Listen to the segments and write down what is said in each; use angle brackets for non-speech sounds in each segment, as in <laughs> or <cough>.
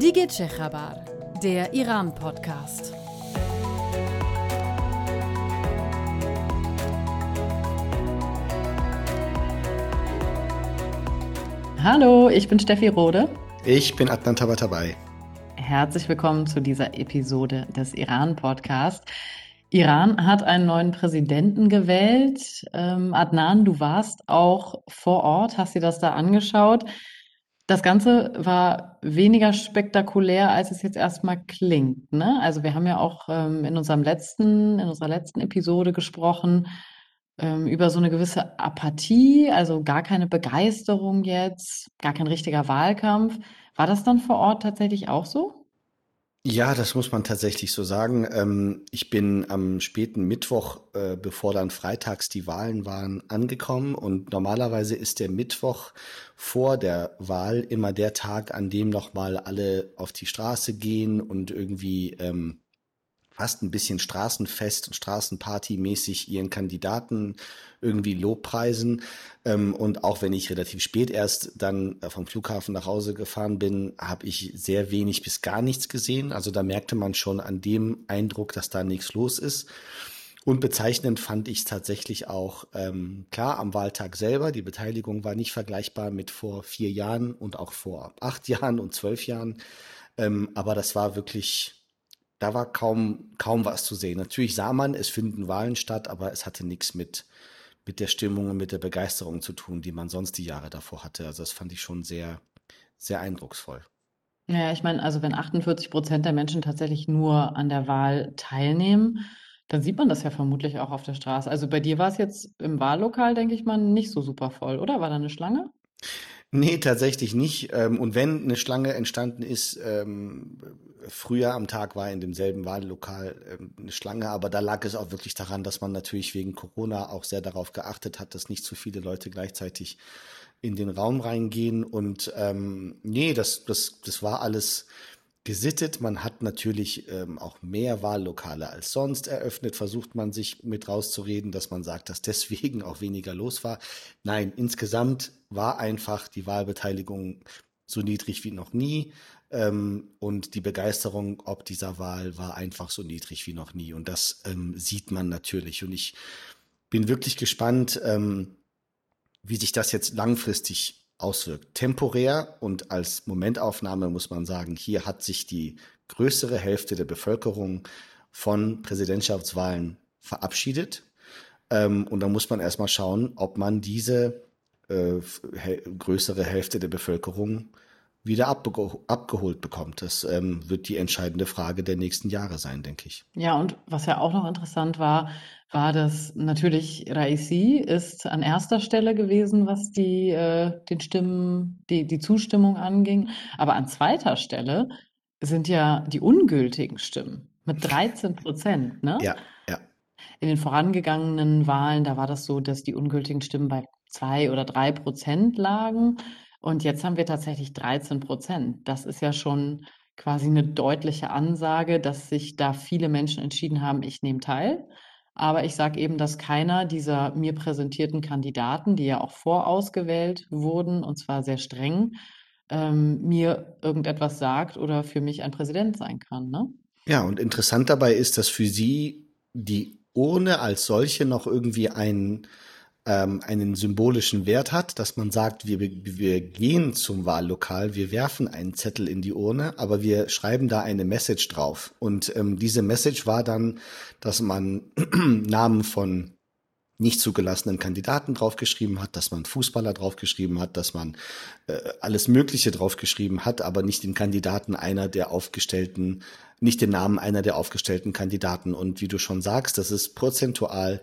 Digeche Chabar, der Iran-Podcast. Hallo, ich bin Steffi Rode. Ich bin Adnan Tabatabai. Herzlich willkommen zu dieser Episode des Iran-Podcasts. Iran hat einen neuen Präsidenten gewählt. Ähm, Adnan, du warst auch vor Ort, hast dir das da angeschaut. Das Ganze war weniger spektakulär, als es jetzt erstmal klingt. Ne? Also wir haben ja auch ähm, in unserem letzten, in unserer letzten Episode gesprochen ähm, über so eine gewisse Apathie, also gar keine Begeisterung jetzt, gar kein richtiger Wahlkampf. War das dann vor Ort tatsächlich auch so? Ja, das muss man tatsächlich so sagen. Ähm, ich bin am späten Mittwoch, äh, bevor dann freitags die Wahlen waren, angekommen und normalerweise ist der Mittwoch vor der Wahl immer der Tag, an dem nochmal alle auf die Straße gehen und irgendwie ähm, fast ein bisschen Straßenfest und Straßenparty-mäßig ihren Kandidaten irgendwie Lobpreisen. Ähm, und auch wenn ich relativ spät erst dann äh, vom Flughafen nach Hause gefahren bin, habe ich sehr wenig bis gar nichts gesehen. Also da merkte man schon an dem Eindruck, dass da nichts los ist. Und bezeichnend fand ich es tatsächlich auch, ähm, klar, am Wahltag selber. Die Beteiligung war nicht vergleichbar mit vor vier Jahren und auch vor acht Jahren und zwölf Jahren. Ähm, aber das war wirklich da war kaum, kaum was zu sehen. Natürlich sah man, es finden Wahlen statt, aber es hatte nichts mit, mit der Stimmung und mit der Begeisterung zu tun, die man sonst die Jahre davor hatte. Also das fand ich schon sehr, sehr eindrucksvoll. Ja, ich meine, also wenn 48 Prozent der Menschen tatsächlich nur an der Wahl teilnehmen, dann sieht man das ja vermutlich auch auf der Straße. Also bei dir war es jetzt im Wahllokal, denke ich mal, nicht so super voll, oder? War da eine Schlange? Nee, tatsächlich nicht. Ähm, und wenn eine Schlange entstanden ist, ähm, früher am Tag war in demselben Wahllokal ähm, eine Schlange, aber da lag es auch wirklich daran, dass man natürlich wegen Corona auch sehr darauf geachtet hat, dass nicht zu viele Leute gleichzeitig in den Raum reingehen. Und ähm, nee, das, das, das war alles gesittet. Man hat natürlich ähm, auch mehr Wahllokale als sonst eröffnet. Versucht man sich mit rauszureden, dass man sagt, dass deswegen auch weniger los war. Nein, insgesamt war einfach die Wahlbeteiligung so niedrig wie noch nie. Ähm, und die Begeisterung ob dieser Wahl war einfach so niedrig wie noch nie. Und das ähm, sieht man natürlich. Und ich bin wirklich gespannt, ähm, wie sich das jetzt langfristig auswirkt. Temporär und als Momentaufnahme muss man sagen, hier hat sich die größere Hälfte der Bevölkerung von Präsidentschaftswahlen verabschiedet. Ähm, und da muss man erstmal schauen, ob man diese äh, größere Hälfte der Bevölkerung wieder abge abgeholt bekommt. Das ähm, wird die entscheidende Frage der nächsten Jahre sein, denke ich. Ja, und was ja auch noch interessant war, war, dass natürlich Raisi ist an erster Stelle gewesen, was die, äh, den Stimmen, die, die Zustimmung anging. Aber an zweiter Stelle sind ja die ungültigen Stimmen mit 13 Prozent. Ne? Ja, ja. In den vorangegangenen Wahlen, da war das so, dass die ungültigen Stimmen bei zwei oder drei Prozent lagen. Und jetzt haben wir tatsächlich 13 Prozent. Das ist ja schon quasi eine deutliche Ansage, dass sich da viele Menschen entschieden haben, ich nehme teil. Aber ich sage eben, dass keiner dieser mir präsentierten Kandidaten, die ja auch vorausgewählt wurden, und zwar sehr streng, ähm, mir irgendetwas sagt oder für mich ein Präsident sein kann. Ne? Ja, und interessant dabei ist, dass für Sie die Urne als solche noch irgendwie ein ähm, einen symbolischen Wert hat, dass man sagt, wir, wir gehen zum Wahllokal, wir werfen einen Zettel in die Urne, aber wir schreiben da eine Message drauf. Und ähm, diese Message war dann, dass man <clears throat> Namen von nicht zugelassenen Kandidaten draufgeschrieben hat, dass man Fußballer draufgeschrieben hat, dass man äh, alles Mögliche draufgeschrieben hat, aber nicht den Kandidaten einer der aufgestellten, nicht den Namen einer der aufgestellten Kandidaten. Und wie du schon sagst, das ist prozentual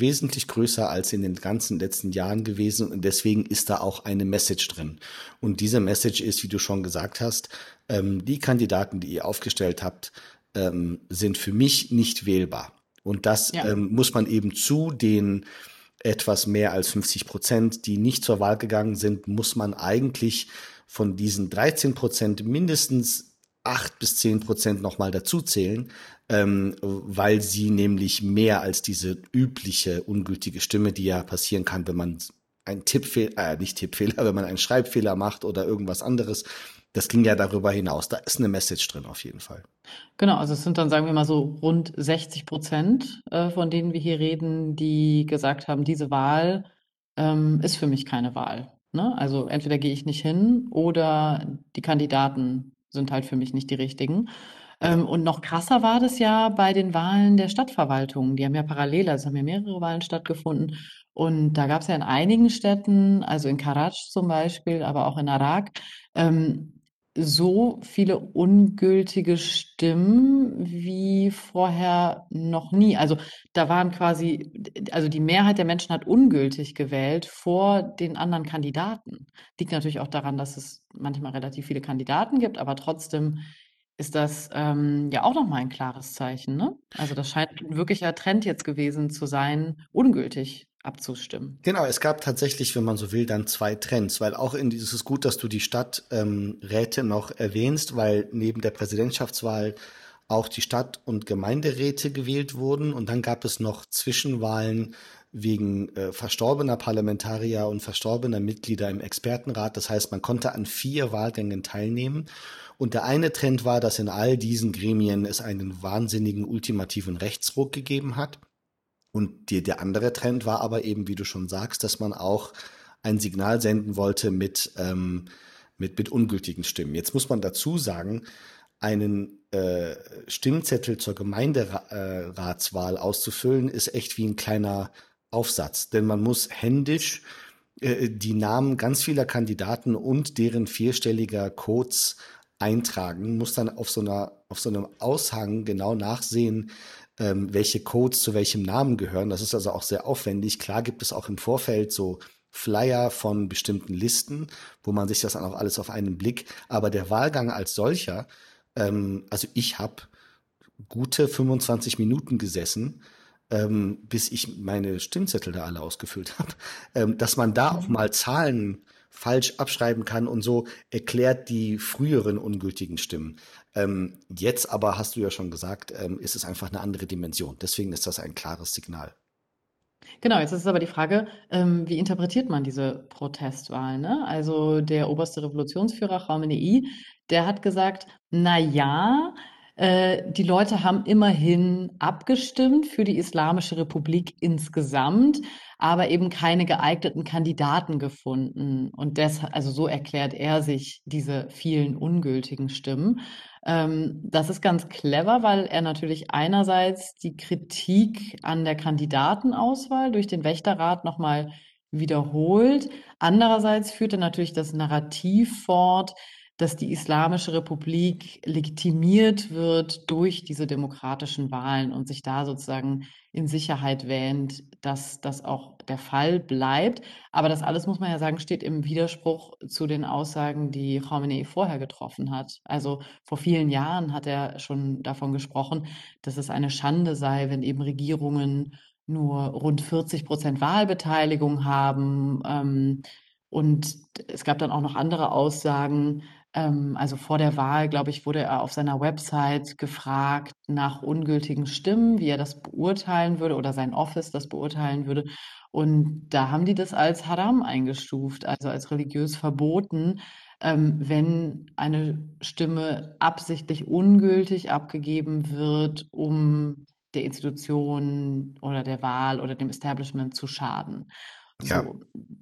wesentlich größer als in den ganzen letzten Jahren gewesen und deswegen ist da auch eine Message drin. Und diese Message ist, wie du schon gesagt hast, ähm, die Kandidaten, die ihr aufgestellt habt, ähm, sind für mich nicht wählbar. Und das ja. ähm, muss man eben zu den etwas mehr als 50 Prozent, die nicht zur Wahl gegangen sind, muss man eigentlich von diesen 13 Prozent mindestens acht bis zehn Prozent nochmal dazu zählen, ähm, weil sie nämlich mehr als diese übliche ungültige Stimme, die ja passieren kann, wenn man ein Tippfehler, äh, nicht Tippfehler, <laughs> wenn man einen Schreibfehler macht oder irgendwas anderes, das ging ja darüber hinaus. Da ist eine Message drin auf jeden Fall. Genau, also es sind dann, sagen wir mal so, rund 60 Prozent, äh, von denen wir hier reden, die gesagt haben, diese Wahl ähm, ist für mich keine Wahl. Ne? Also entweder gehe ich nicht hin oder die Kandidaten sind halt für mich nicht die richtigen. Ähm, und noch krasser war das ja bei den Wahlen der Stadtverwaltung. Die haben ja parallel, also haben ja mehrere Wahlen stattgefunden. Und da gab es ja in einigen Städten, also in Karaj zum Beispiel, aber auch in Arak, ähm, so viele ungültige Stimmen wie vorher noch nie. Also da waren quasi, also die Mehrheit der Menschen hat ungültig gewählt vor den anderen Kandidaten. Liegt natürlich auch daran, dass es manchmal relativ viele Kandidaten gibt, aber trotzdem ist das ähm, ja auch nochmal ein klares Zeichen. Ne? Also das scheint ein wirklicher Trend jetzt gewesen zu sein, ungültig abzustimmen. Genau, es gab tatsächlich, wenn man so will, dann zwei Trends, weil auch in dieses ist gut, dass du die Stadträte ähm, noch erwähnst, weil neben der Präsidentschaftswahl auch die Stadt- und Gemeinderäte gewählt wurden und dann gab es noch Zwischenwahlen wegen äh, verstorbener Parlamentarier und verstorbener Mitglieder im Expertenrat. Das heißt, man konnte an vier Wahlgängen teilnehmen. Und der eine Trend war, dass in all diesen Gremien es einen wahnsinnigen ultimativen Rechtsruck gegeben hat. Und die, der andere Trend war aber eben, wie du schon sagst, dass man auch ein Signal senden wollte mit, ähm, mit, mit ungültigen Stimmen. Jetzt muss man dazu sagen, einen äh, Stimmzettel zur Gemeinderatswahl auszufüllen, ist echt wie ein kleiner Aufsatz, denn man muss händisch äh, die Namen ganz vieler Kandidaten und deren vierstelliger Codes eintragen, muss dann auf so einer auf so einem Aushang genau nachsehen, ähm, welche Codes zu welchem Namen gehören. Das ist also auch sehr aufwendig. Klar gibt es auch im Vorfeld so Flyer von bestimmten Listen, wo man sich das dann auch alles auf einen Blick. Aber der Wahlgang als solcher, ähm, also ich habe gute 25 Minuten gesessen, ähm, bis ich meine Stimmzettel da alle ausgefüllt habe, <laughs> ähm, dass man da auch mal Zahlen falsch abschreiben kann und so erklärt die früheren ungültigen Stimmen. Ähm, jetzt aber hast du ja schon gesagt, ähm, ist es einfach eine andere Dimension. Deswegen ist das ein klares Signal. Genau, jetzt ist aber die Frage, ähm, wie interpretiert man diese Protestwahl? Ne? Also der oberste Revolutionsführer Khamenei, der hat gesagt, na ja, äh, die Leute haben immerhin abgestimmt für die Islamische Republik insgesamt, aber eben keine geeigneten Kandidaten gefunden. Und das, also so erklärt er sich diese vielen ungültigen Stimmen. Ähm, das ist ganz clever, weil er natürlich einerseits die Kritik an der Kandidatenauswahl durch den Wächterrat nochmal wiederholt. Andererseits führt er natürlich das Narrativ fort, dass die Islamische Republik legitimiert wird durch diese demokratischen Wahlen und sich da sozusagen in Sicherheit wähnt, dass das auch der Fall bleibt. Aber das alles, muss man ja sagen, steht im Widerspruch zu den Aussagen, die Khamenei vorher getroffen hat. Also vor vielen Jahren hat er schon davon gesprochen, dass es eine Schande sei, wenn eben Regierungen nur rund 40 Prozent Wahlbeteiligung haben. Ähm, und es gab dann auch noch andere Aussagen, also vor der Wahl, glaube ich, wurde er auf seiner Website gefragt nach ungültigen Stimmen, wie er das beurteilen würde oder sein Office das beurteilen würde. Und da haben die das als Haram eingestuft, also als religiös verboten, ähm, wenn eine Stimme absichtlich ungültig abgegeben wird, um der Institution oder der Wahl oder dem Establishment zu schaden. Ja. So,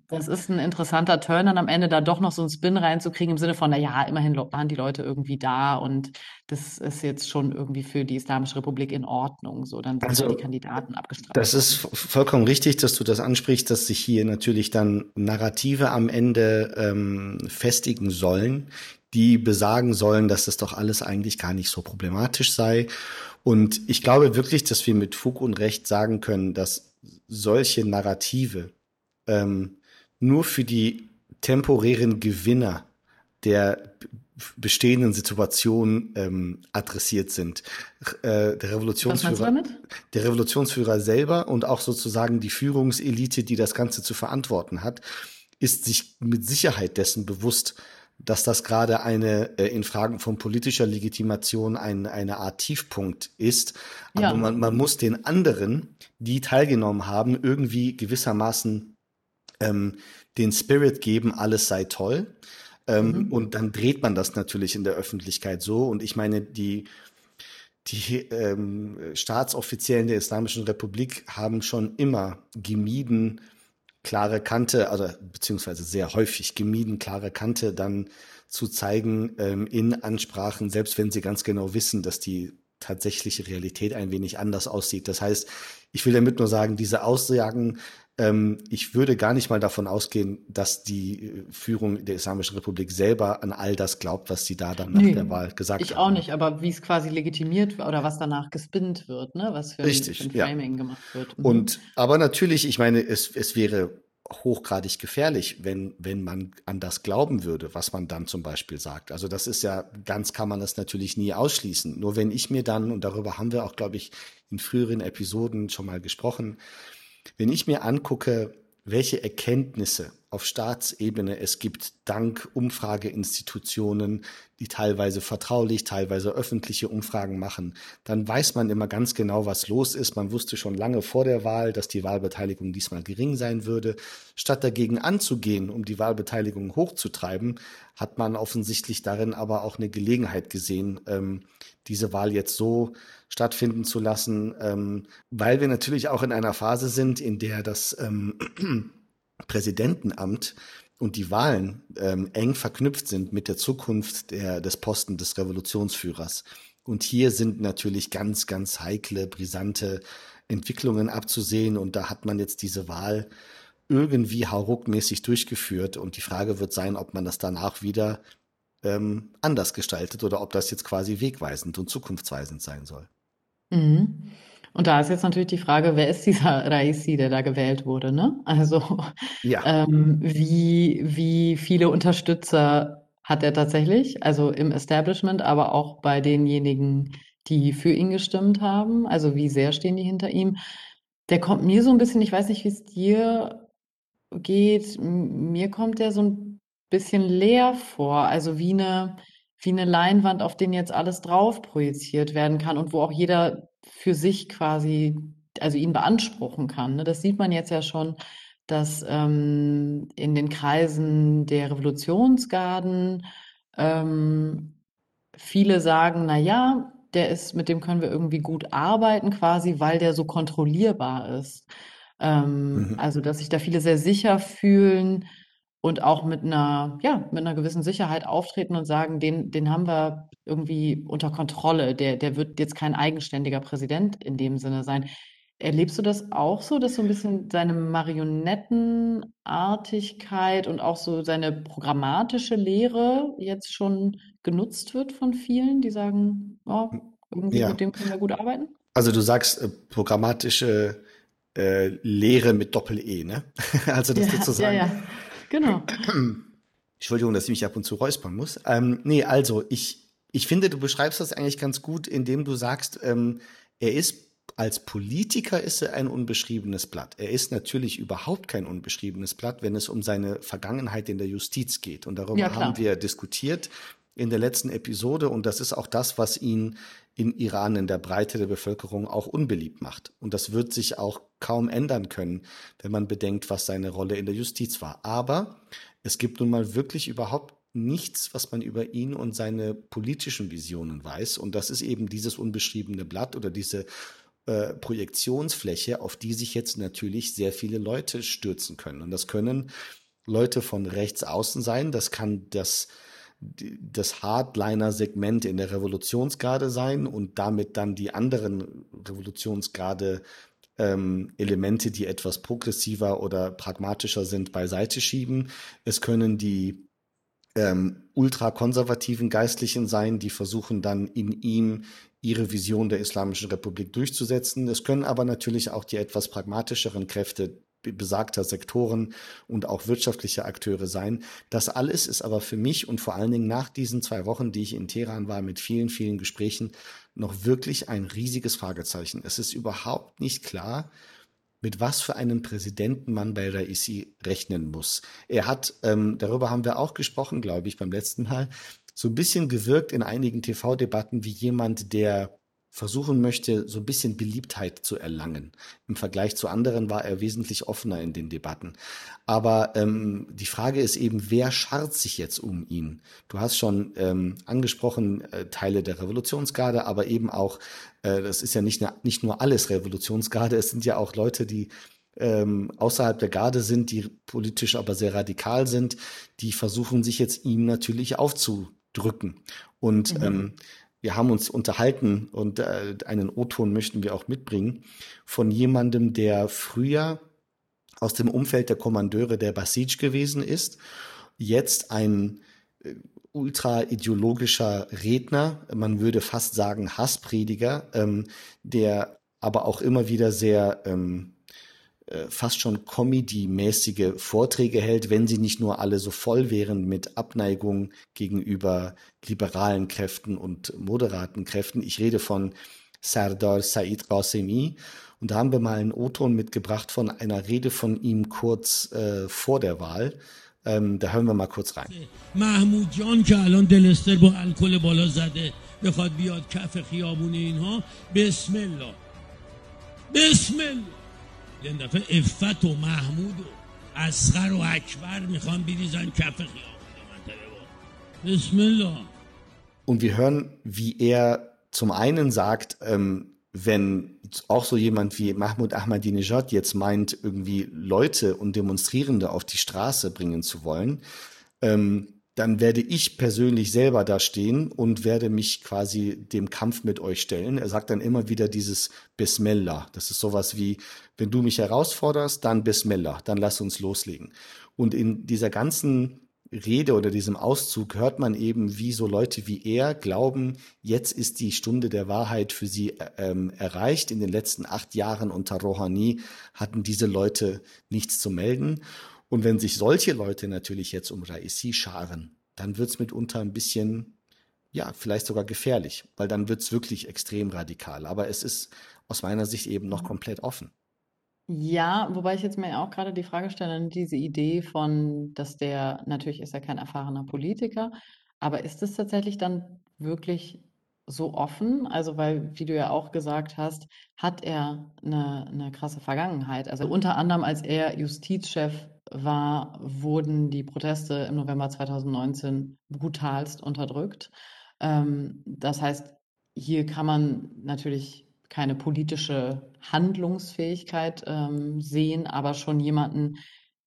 das ist ein interessanter Turn, dann am Ende da doch noch so einen Spin reinzukriegen im Sinne von, na ja, immerhin waren die Leute irgendwie da und das ist jetzt schon irgendwie für die Islamische Republik in Ordnung. So, dann sind Also, die Kandidaten abgestraft. Das ist vollkommen richtig, dass du das ansprichst, dass sich hier natürlich dann Narrative am Ende ähm, festigen sollen, die besagen sollen, dass das doch alles eigentlich gar nicht so problematisch sei. Und ich glaube wirklich, dass wir mit Fug und Recht sagen können, dass solche Narrative ähm, nur für die temporären Gewinner der bestehenden Situation ähm, adressiert sind. Äh, der Revolutionsführer, der Revolutionsführer selber und auch sozusagen die Führungselite, die das Ganze zu verantworten hat, ist sich mit Sicherheit dessen bewusst, dass das gerade eine äh, in Fragen von politischer Legitimation ein, eine Art Tiefpunkt ist. Aber Ja. man, man muss den anderen, die teilgenommen haben, irgendwie gewissermaßen ähm, den Spirit geben, alles sei toll. Ähm, mhm. Und dann dreht man das natürlich in der Öffentlichkeit so. Und ich meine, die, die ähm, Staatsoffiziellen der Islamischen Republik haben schon immer gemieden, klare Kante, also beziehungsweise sehr häufig gemieden, klare Kante dann zu zeigen ähm, in Ansprachen, selbst wenn sie ganz genau wissen, dass die tatsächliche Realität ein wenig anders aussieht. Das heißt, ich will damit nur sagen, diese Aussagen ähm, ich würde gar nicht mal davon ausgehen, dass die äh, Führung der Islamischen Republik selber an all das glaubt, was sie da dann nach nee, der Wahl gesagt ich haben. Ich auch nicht, aber wie es quasi legitimiert oder was danach gespinnt wird, ne? was für Richtig, ein, für ein Framing ja. gemacht wird. Mhm. Und aber natürlich, ich meine, es, es wäre hochgradig gefährlich, wenn, wenn man an das glauben würde, was man dann zum Beispiel sagt. Also das ist ja, ganz kann man das natürlich nie ausschließen. Nur wenn ich mir dann, und darüber haben wir auch, glaube ich, in früheren Episoden schon mal gesprochen, wenn ich mir angucke, welche Erkenntnisse auf Staatsebene es gibt, dank Umfrageinstitutionen, die teilweise vertraulich, teilweise öffentliche Umfragen machen, dann weiß man immer ganz genau, was los ist. Man wusste schon lange vor der Wahl, dass die Wahlbeteiligung diesmal gering sein würde. Statt dagegen anzugehen, um die Wahlbeteiligung hochzutreiben, hat man offensichtlich darin aber auch eine Gelegenheit gesehen, ähm, diese Wahl jetzt so stattfinden zu lassen, ähm, weil wir natürlich auch in einer Phase sind, in der das ähm, Präsidentenamt und die Wahlen ähm, eng verknüpft sind mit der Zukunft der, des Posten des Revolutionsführers. Und hier sind natürlich ganz, ganz heikle, brisante Entwicklungen abzusehen. Und da hat man jetzt diese Wahl irgendwie hauruckmäßig durchgeführt. Und die Frage wird sein, ob man das danach wieder ähm, anders gestaltet oder ob das jetzt quasi wegweisend und zukunftsweisend sein soll. Mhm. Und da ist jetzt natürlich die Frage, wer ist dieser <laughs> Raisi, der da gewählt wurde, ne? Also ja. ähm, wie, wie viele Unterstützer hat er tatsächlich? Also im Establishment, aber auch bei denjenigen, die für ihn gestimmt haben. Also wie sehr stehen die hinter ihm? Der kommt mir so ein bisschen, ich weiß nicht, wie es dir geht, mir kommt der so ein bisschen leer vor, also wie eine, wie eine Leinwand, auf den jetzt alles drauf projiziert werden kann und wo auch jeder für sich quasi, also ihn beanspruchen kann. Ne? Das sieht man jetzt ja schon, dass ähm, in den Kreisen der Revolutionsgarden ähm, viele sagen, na ja, der ist, mit dem können wir irgendwie gut arbeiten, quasi, weil der so kontrollierbar ist. Ähm, mhm. Also, dass sich da viele sehr sicher fühlen, und auch mit einer, ja, mit einer gewissen Sicherheit auftreten und sagen, den, den haben wir irgendwie unter Kontrolle. Der, der wird jetzt kein eigenständiger Präsident in dem Sinne sein. Erlebst du das auch so, dass so ein bisschen seine Marionettenartigkeit und auch so seine programmatische Lehre jetzt schon genutzt wird von vielen, die sagen, oh, irgendwie ja. mit dem können wir gut arbeiten? Also du sagst äh, programmatische äh, Lehre mit Doppel-E, ne? <laughs> also das ja, sozusagen. Ja, ja Genau. <clears throat> Entschuldigung, dass ich mich ab und zu räuspern muss. Ähm, nee, also ich, ich finde, du beschreibst das eigentlich ganz gut, indem du sagst, ähm, er ist als Politiker ist er ein unbeschriebenes Blatt. Er ist natürlich überhaupt kein unbeschriebenes Blatt, wenn es um seine Vergangenheit in der Justiz geht. Und darüber ja, haben wir diskutiert in der letzten Episode. Und das ist auch das, was ihn in Iran in der Breite der Bevölkerung auch unbeliebt macht. Und das wird sich auch kaum ändern können, wenn man bedenkt, was seine Rolle in der Justiz war. Aber es gibt nun mal wirklich überhaupt nichts, was man über ihn und seine politischen Visionen weiß. Und das ist eben dieses unbeschriebene Blatt oder diese äh, Projektionsfläche, auf die sich jetzt natürlich sehr viele Leute stürzen können. Und das können Leute von rechts außen sein, das kann das das Hardliner-Segment in der Revolutionsgarde sein und damit dann die anderen Revolutionsgarde ähm, Elemente, die etwas progressiver oder pragmatischer sind, beiseite schieben. Es können die ähm, ultrakonservativen Geistlichen sein, die versuchen dann in ihm ihre Vision der Islamischen Republik durchzusetzen. Es können aber natürlich auch die etwas pragmatischeren Kräfte besagter Sektoren und auch wirtschaftliche Akteure sein. Das alles ist aber für mich und vor allen Dingen nach diesen zwei Wochen, die ich in Teheran war, mit vielen, vielen Gesprächen, noch wirklich ein riesiges Fragezeichen. Es ist überhaupt nicht klar, mit was für einem Präsidenten man bei Raisi rechnen muss. Er hat, ähm, darüber haben wir auch gesprochen, glaube ich, beim letzten Mal, so ein bisschen gewirkt in einigen TV-Debatten wie jemand, der versuchen möchte, so ein bisschen Beliebtheit zu erlangen. Im Vergleich zu anderen war er wesentlich offener in den Debatten. Aber ähm, die Frage ist eben, wer scharrt sich jetzt um ihn? Du hast schon ähm, angesprochen, äh, Teile der Revolutionsgarde, aber eben auch, äh, das ist ja nicht, nicht nur alles Revolutionsgarde, es sind ja auch Leute, die ähm, außerhalb der Garde sind, die politisch aber sehr radikal sind, die versuchen sich jetzt ihm natürlich aufzudrücken. Und mhm. ähm, wir haben uns unterhalten und äh, einen O-Ton möchten wir auch mitbringen von jemandem, der früher aus dem Umfeld der Kommandeure der Basij gewesen ist, jetzt ein äh, ultra ideologischer Redner, man würde fast sagen Hassprediger, ähm, der aber auch immer wieder sehr ähm, äh, fast schon Comedy-mäßige Vorträge hält, wenn sie nicht nur alle so voll wären mit Abneigung gegenüber liberalen Kräften und moderaten Kräften. Ich rede von Sardar Said Qasemi. Und da haben wir mal einen O-Ton mitgebracht von einer Rede von ihm kurz äh, vor der Wahl. Ähm, da hören wir mal kurz rein. محمود جان که الان دلستر با الکل بالا زده بخواد بیاد کف خیابون اینها بسم الله بسم الله این دفعه افت و محمود و اسخر و اکبر میخوان بریزن کف خیابون بسم الله Und wir hören, wie er zum einen sagt, ähm, wenn auch so jemand wie Mahmoud Ahmadinejad jetzt meint, irgendwie Leute und Demonstrierende auf die Straße bringen zu wollen, ähm, dann werde ich persönlich selber da stehen und werde mich quasi dem Kampf mit euch stellen. Er sagt dann immer wieder dieses Bismillah. Das ist sowas wie, wenn du mich herausforderst, dann Bismillah, dann lass uns loslegen. Und in dieser ganzen Rede oder diesem Auszug hört man eben, wie so Leute wie er glauben, jetzt ist die Stunde der Wahrheit für sie ähm, erreicht. In den letzten acht Jahren unter Rouhani hatten diese Leute nichts zu melden. Und wenn sich solche Leute natürlich jetzt um Raisi scharen, dann wird's mitunter ein bisschen, ja, vielleicht sogar gefährlich, weil dann wird's wirklich extrem radikal. Aber es ist aus meiner Sicht eben noch komplett offen. Ja, wobei ich jetzt mir auch gerade die Frage stelle, diese Idee von, dass der, natürlich ist er kein erfahrener Politiker, aber ist es tatsächlich dann wirklich so offen? Also, weil, wie du ja auch gesagt hast, hat er eine, eine krasse Vergangenheit. Also unter anderem, als er Justizchef war, wurden die Proteste im November 2019 brutalst unterdrückt. Ähm, das heißt, hier kann man natürlich keine politische Handlungsfähigkeit ähm, sehen, aber schon jemanden,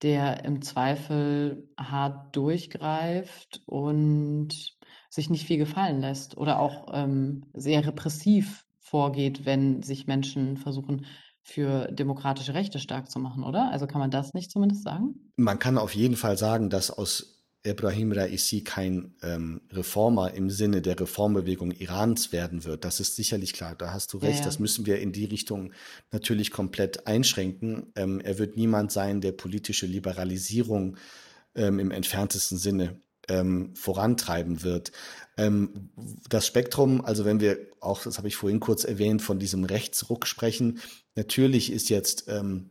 der im Zweifel hart durchgreift und sich nicht viel gefallen lässt oder auch ähm, sehr repressiv vorgeht, wenn sich Menschen versuchen, für demokratische Rechte stark zu machen, oder? Also kann man das nicht zumindest sagen? Man kann auf jeden Fall sagen, dass aus Ibrahim Raisi kein ähm, Reformer im Sinne der Reformbewegung Irans werden wird. Das ist sicherlich klar. Da hast du recht. Ja, ja. Das müssen wir in die Richtung natürlich komplett einschränken. Ähm, er wird niemand sein, der politische Liberalisierung ähm, im entferntesten Sinne ähm, vorantreiben wird. Ähm, das Spektrum, also wenn wir auch, das habe ich vorhin kurz erwähnt, von diesem Rechtsruck sprechen, natürlich ist jetzt ähm,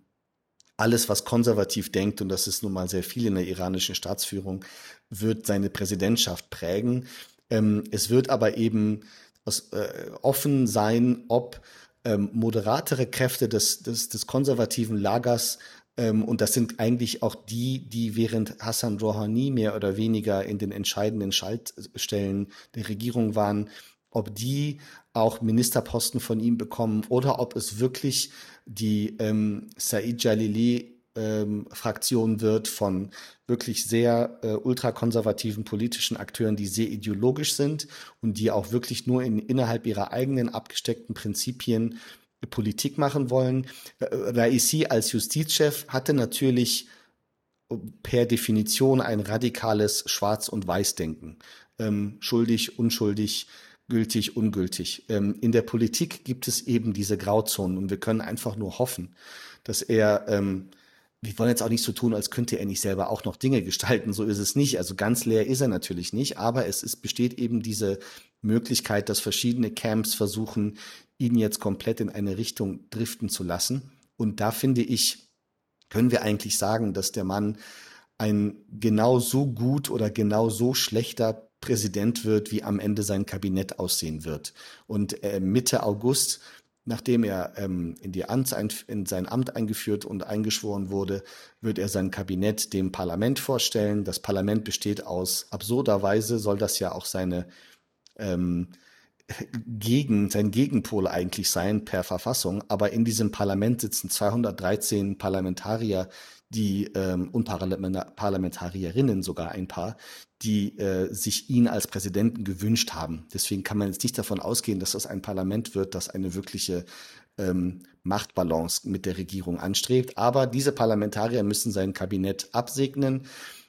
alles, was konservativ denkt, und das ist nun mal sehr viel in der iranischen Staatsführung, wird seine Präsidentschaft prägen. Ähm, es wird aber eben aus, äh, offen sein, ob ähm, moderatere Kräfte des, des, des konservativen Lagers ähm, und das sind eigentlich auch die, die während Hassan Rouhani mehr oder weniger in den entscheidenden Schaltstellen der Regierung waren, ob die auch Ministerposten von ihm bekommen oder ob es wirklich die ähm, Said Jalili ähm, Fraktion wird von wirklich sehr äh, ultrakonservativen politischen Akteuren, die sehr ideologisch sind und die auch wirklich nur in, innerhalb ihrer eigenen abgesteckten Prinzipien Politik machen wollen. Äh, Raisi als Justizchef hatte natürlich per Definition ein radikales Schwarz- und Weiß-Denken. Ähm, schuldig, unschuldig, gültig, ungültig. Ähm, in der Politik gibt es eben diese Grauzonen und wir können einfach nur hoffen, dass er, ähm, wir wollen jetzt auch nicht so tun, als könnte er nicht selber auch noch Dinge gestalten, so ist es nicht. Also ganz leer ist er natürlich nicht, aber es ist, besteht eben diese Möglichkeit, dass verschiedene Camps versuchen, ihn jetzt komplett in eine Richtung driften zu lassen. Und da finde ich, können wir eigentlich sagen, dass der Mann ein genau so gut oder genau so schlechter Präsident wird, wie am Ende sein Kabinett aussehen wird. Und äh, Mitte August, nachdem er ähm, in, die Amts in sein Amt eingeführt und eingeschworen wurde, wird er sein Kabinett dem Parlament vorstellen. Das Parlament besteht aus absurderweise, soll das ja auch seine ähm, gegen, sein Gegenpol eigentlich sein per Verfassung. Aber in diesem Parlament sitzen 213 Parlamentarier, die ähm, und Parlamentarierinnen sogar ein paar, die äh, sich ihn als Präsidenten gewünscht haben. Deswegen kann man jetzt nicht davon ausgehen, dass das ein Parlament wird, das eine wirkliche ähm, Machtbalance mit der Regierung anstrebt. Aber diese Parlamentarier müssen sein Kabinett absegnen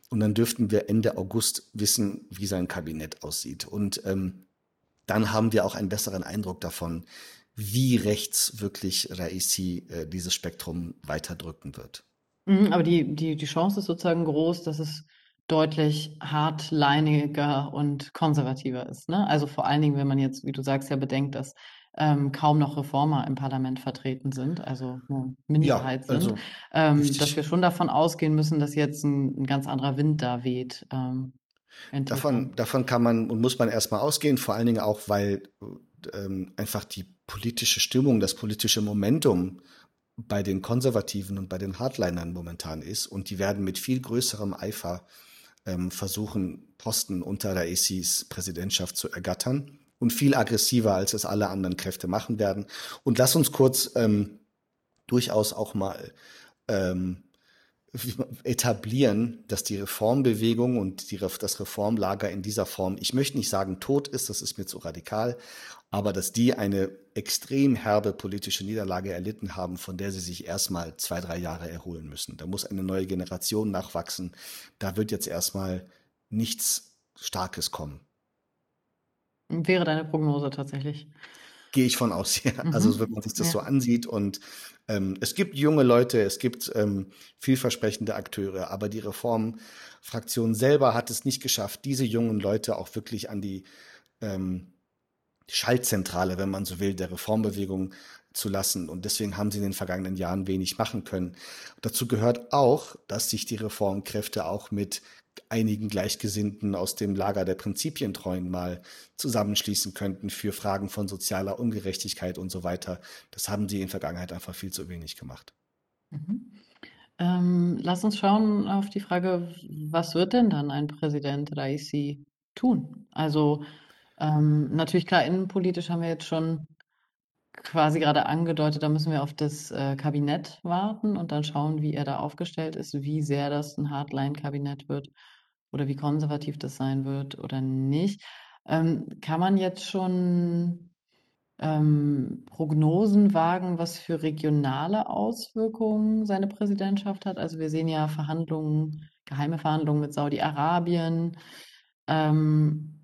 und dann dürften wir Ende August wissen, wie sein Kabinett aussieht. Und ähm, dann haben wir auch einen besseren Eindruck davon, wie rechts wirklich Raisi äh, dieses Spektrum weiterdrücken wird. Mhm, aber die, die, die Chance ist sozusagen groß, dass es deutlich hardliniger und konservativer ist. Ne? Also vor allen Dingen, wenn man jetzt, wie du sagst, ja bedenkt, dass ähm, kaum noch Reformer im Parlament vertreten sind, also nur Minderheit ja, also, sind, ähm, dass wir schon davon ausgehen müssen, dass jetzt ein, ein ganz anderer Wind da weht. Ähm, davon, davon kann man und muss man erstmal ausgehen, vor allen Dingen auch, weil ähm, einfach die politische Stimmung, das politische Momentum bei den Konservativen und bei den Hardlinern momentan ist. Und die werden mit viel größerem Eifer ähm, versuchen, Posten unter der ACs Präsidentschaft zu ergattern. Und viel aggressiver, als es alle anderen Kräfte machen werden. Und lass uns kurz ähm, durchaus auch mal ähm, etablieren, dass die Reformbewegung und die, das Reformlager in dieser Form, ich möchte nicht sagen tot ist, das ist mir zu radikal, aber dass die eine extrem herbe politische Niederlage erlitten haben, von der sie sich erstmal zwei, drei Jahre erholen müssen. Da muss eine neue Generation nachwachsen. Da wird jetzt erstmal nichts Starkes kommen. Wäre deine Prognose tatsächlich? Gehe ich von aus, <laughs> ja. Mhm. Also wenn man sich das ja. so ansieht und ähm, es gibt junge Leute, es gibt ähm, vielversprechende Akteure, aber die Reformfraktion selber hat es nicht geschafft, diese jungen Leute auch wirklich an die ähm, Schaltzentrale, wenn man so will, der Reformbewegung zu lassen. Und deswegen haben sie in den vergangenen Jahren wenig machen können. Dazu gehört auch, dass sich die Reformkräfte auch mit einigen Gleichgesinnten aus dem Lager der Prinzipientreuen mal zusammenschließen könnten für Fragen von sozialer Ungerechtigkeit und so weiter. Das haben sie in Vergangenheit einfach viel zu wenig gemacht. Mhm. Ähm, lass uns schauen auf die Frage, was wird denn dann ein Präsident Raisi tun? Also ähm, natürlich klar, innenpolitisch haben wir jetzt schon quasi gerade angedeutet, da müssen wir auf das äh, Kabinett warten und dann schauen, wie er da aufgestellt ist, wie sehr das ein Hardline-Kabinett wird oder wie konservativ das sein wird oder nicht. Ähm, kann man jetzt schon ähm, Prognosen wagen, was für regionale Auswirkungen seine Präsidentschaft hat? Also wir sehen ja Verhandlungen, geheime Verhandlungen mit Saudi-Arabien. Ähm,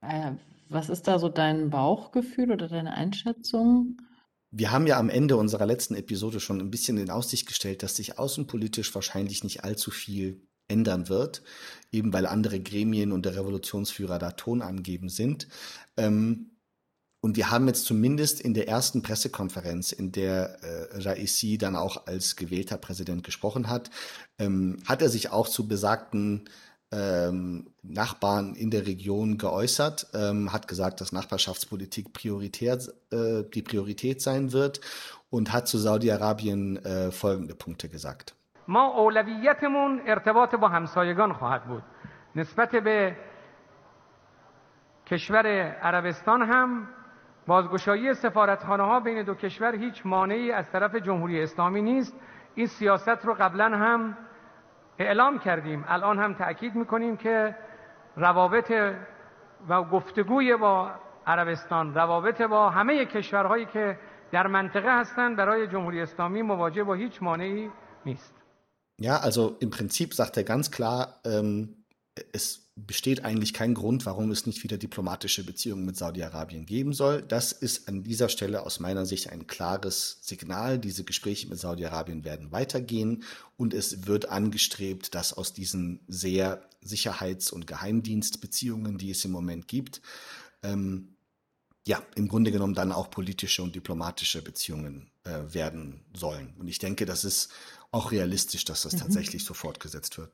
äh, was ist da so dein Bauchgefühl oder deine Einschätzung? Wir haben ja am Ende unserer letzten Episode schon ein bisschen in Aussicht gestellt, dass sich außenpolitisch wahrscheinlich nicht allzu viel ändern wird, eben weil andere Gremien und der Revolutionsführer da Ton angeben sind. Ähm, und wir haben jetzt zumindest in der ersten Pressekonferenz, in der äh, Raisi dann auch als gewählter Präsident gesprochen hat, ähm, hat er sich auch zu besagten ähm, Nachbarn in der Region geäußert, ähm, hat gesagt, dass Nachbarschaftspolitik prioritär, äh, die Priorität sein wird und hat zu Saudi-Arabien äh, folgende Punkte gesagt. ما اولویتمون ارتباط با همسایگان خواهد بود نسبت به کشور عربستان هم بازگشایی سفارتخانه ها بین دو کشور هیچ مانعی از طرف جمهوری اسلامی نیست این سیاست رو قبلا هم اعلام کردیم. الان هم تأکید می‌کنیم که روابط و گفتگوی با عربستان روابط با همه کشورهایی که در منطقه هستند برای جمهوری اسلامی مواجه با هیچ مانعی نیست. Ja, also im Prinzip sagt er ganz klar, ähm, es besteht eigentlich kein Grund, warum es nicht wieder diplomatische Beziehungen mit Saudi-Arabien geben soll. Das ist an dieser Stelle aus meiner Sicht ein klares Signal. Diese Gespräche mit Saudi-Arabien werden weitergehen und es wird angestrebt, dass aus diesen sehr Sicherheits- und Geheimdienstbeziehungen, die es im Moment gibt, ähm, ja, im Grunde genommen dann auch politische und diplomatische Beziehungen äh, werden sollen. Und ich denke, das ist auch realistisch, dass das mhm. tatsächlich so fortgesetzt wird.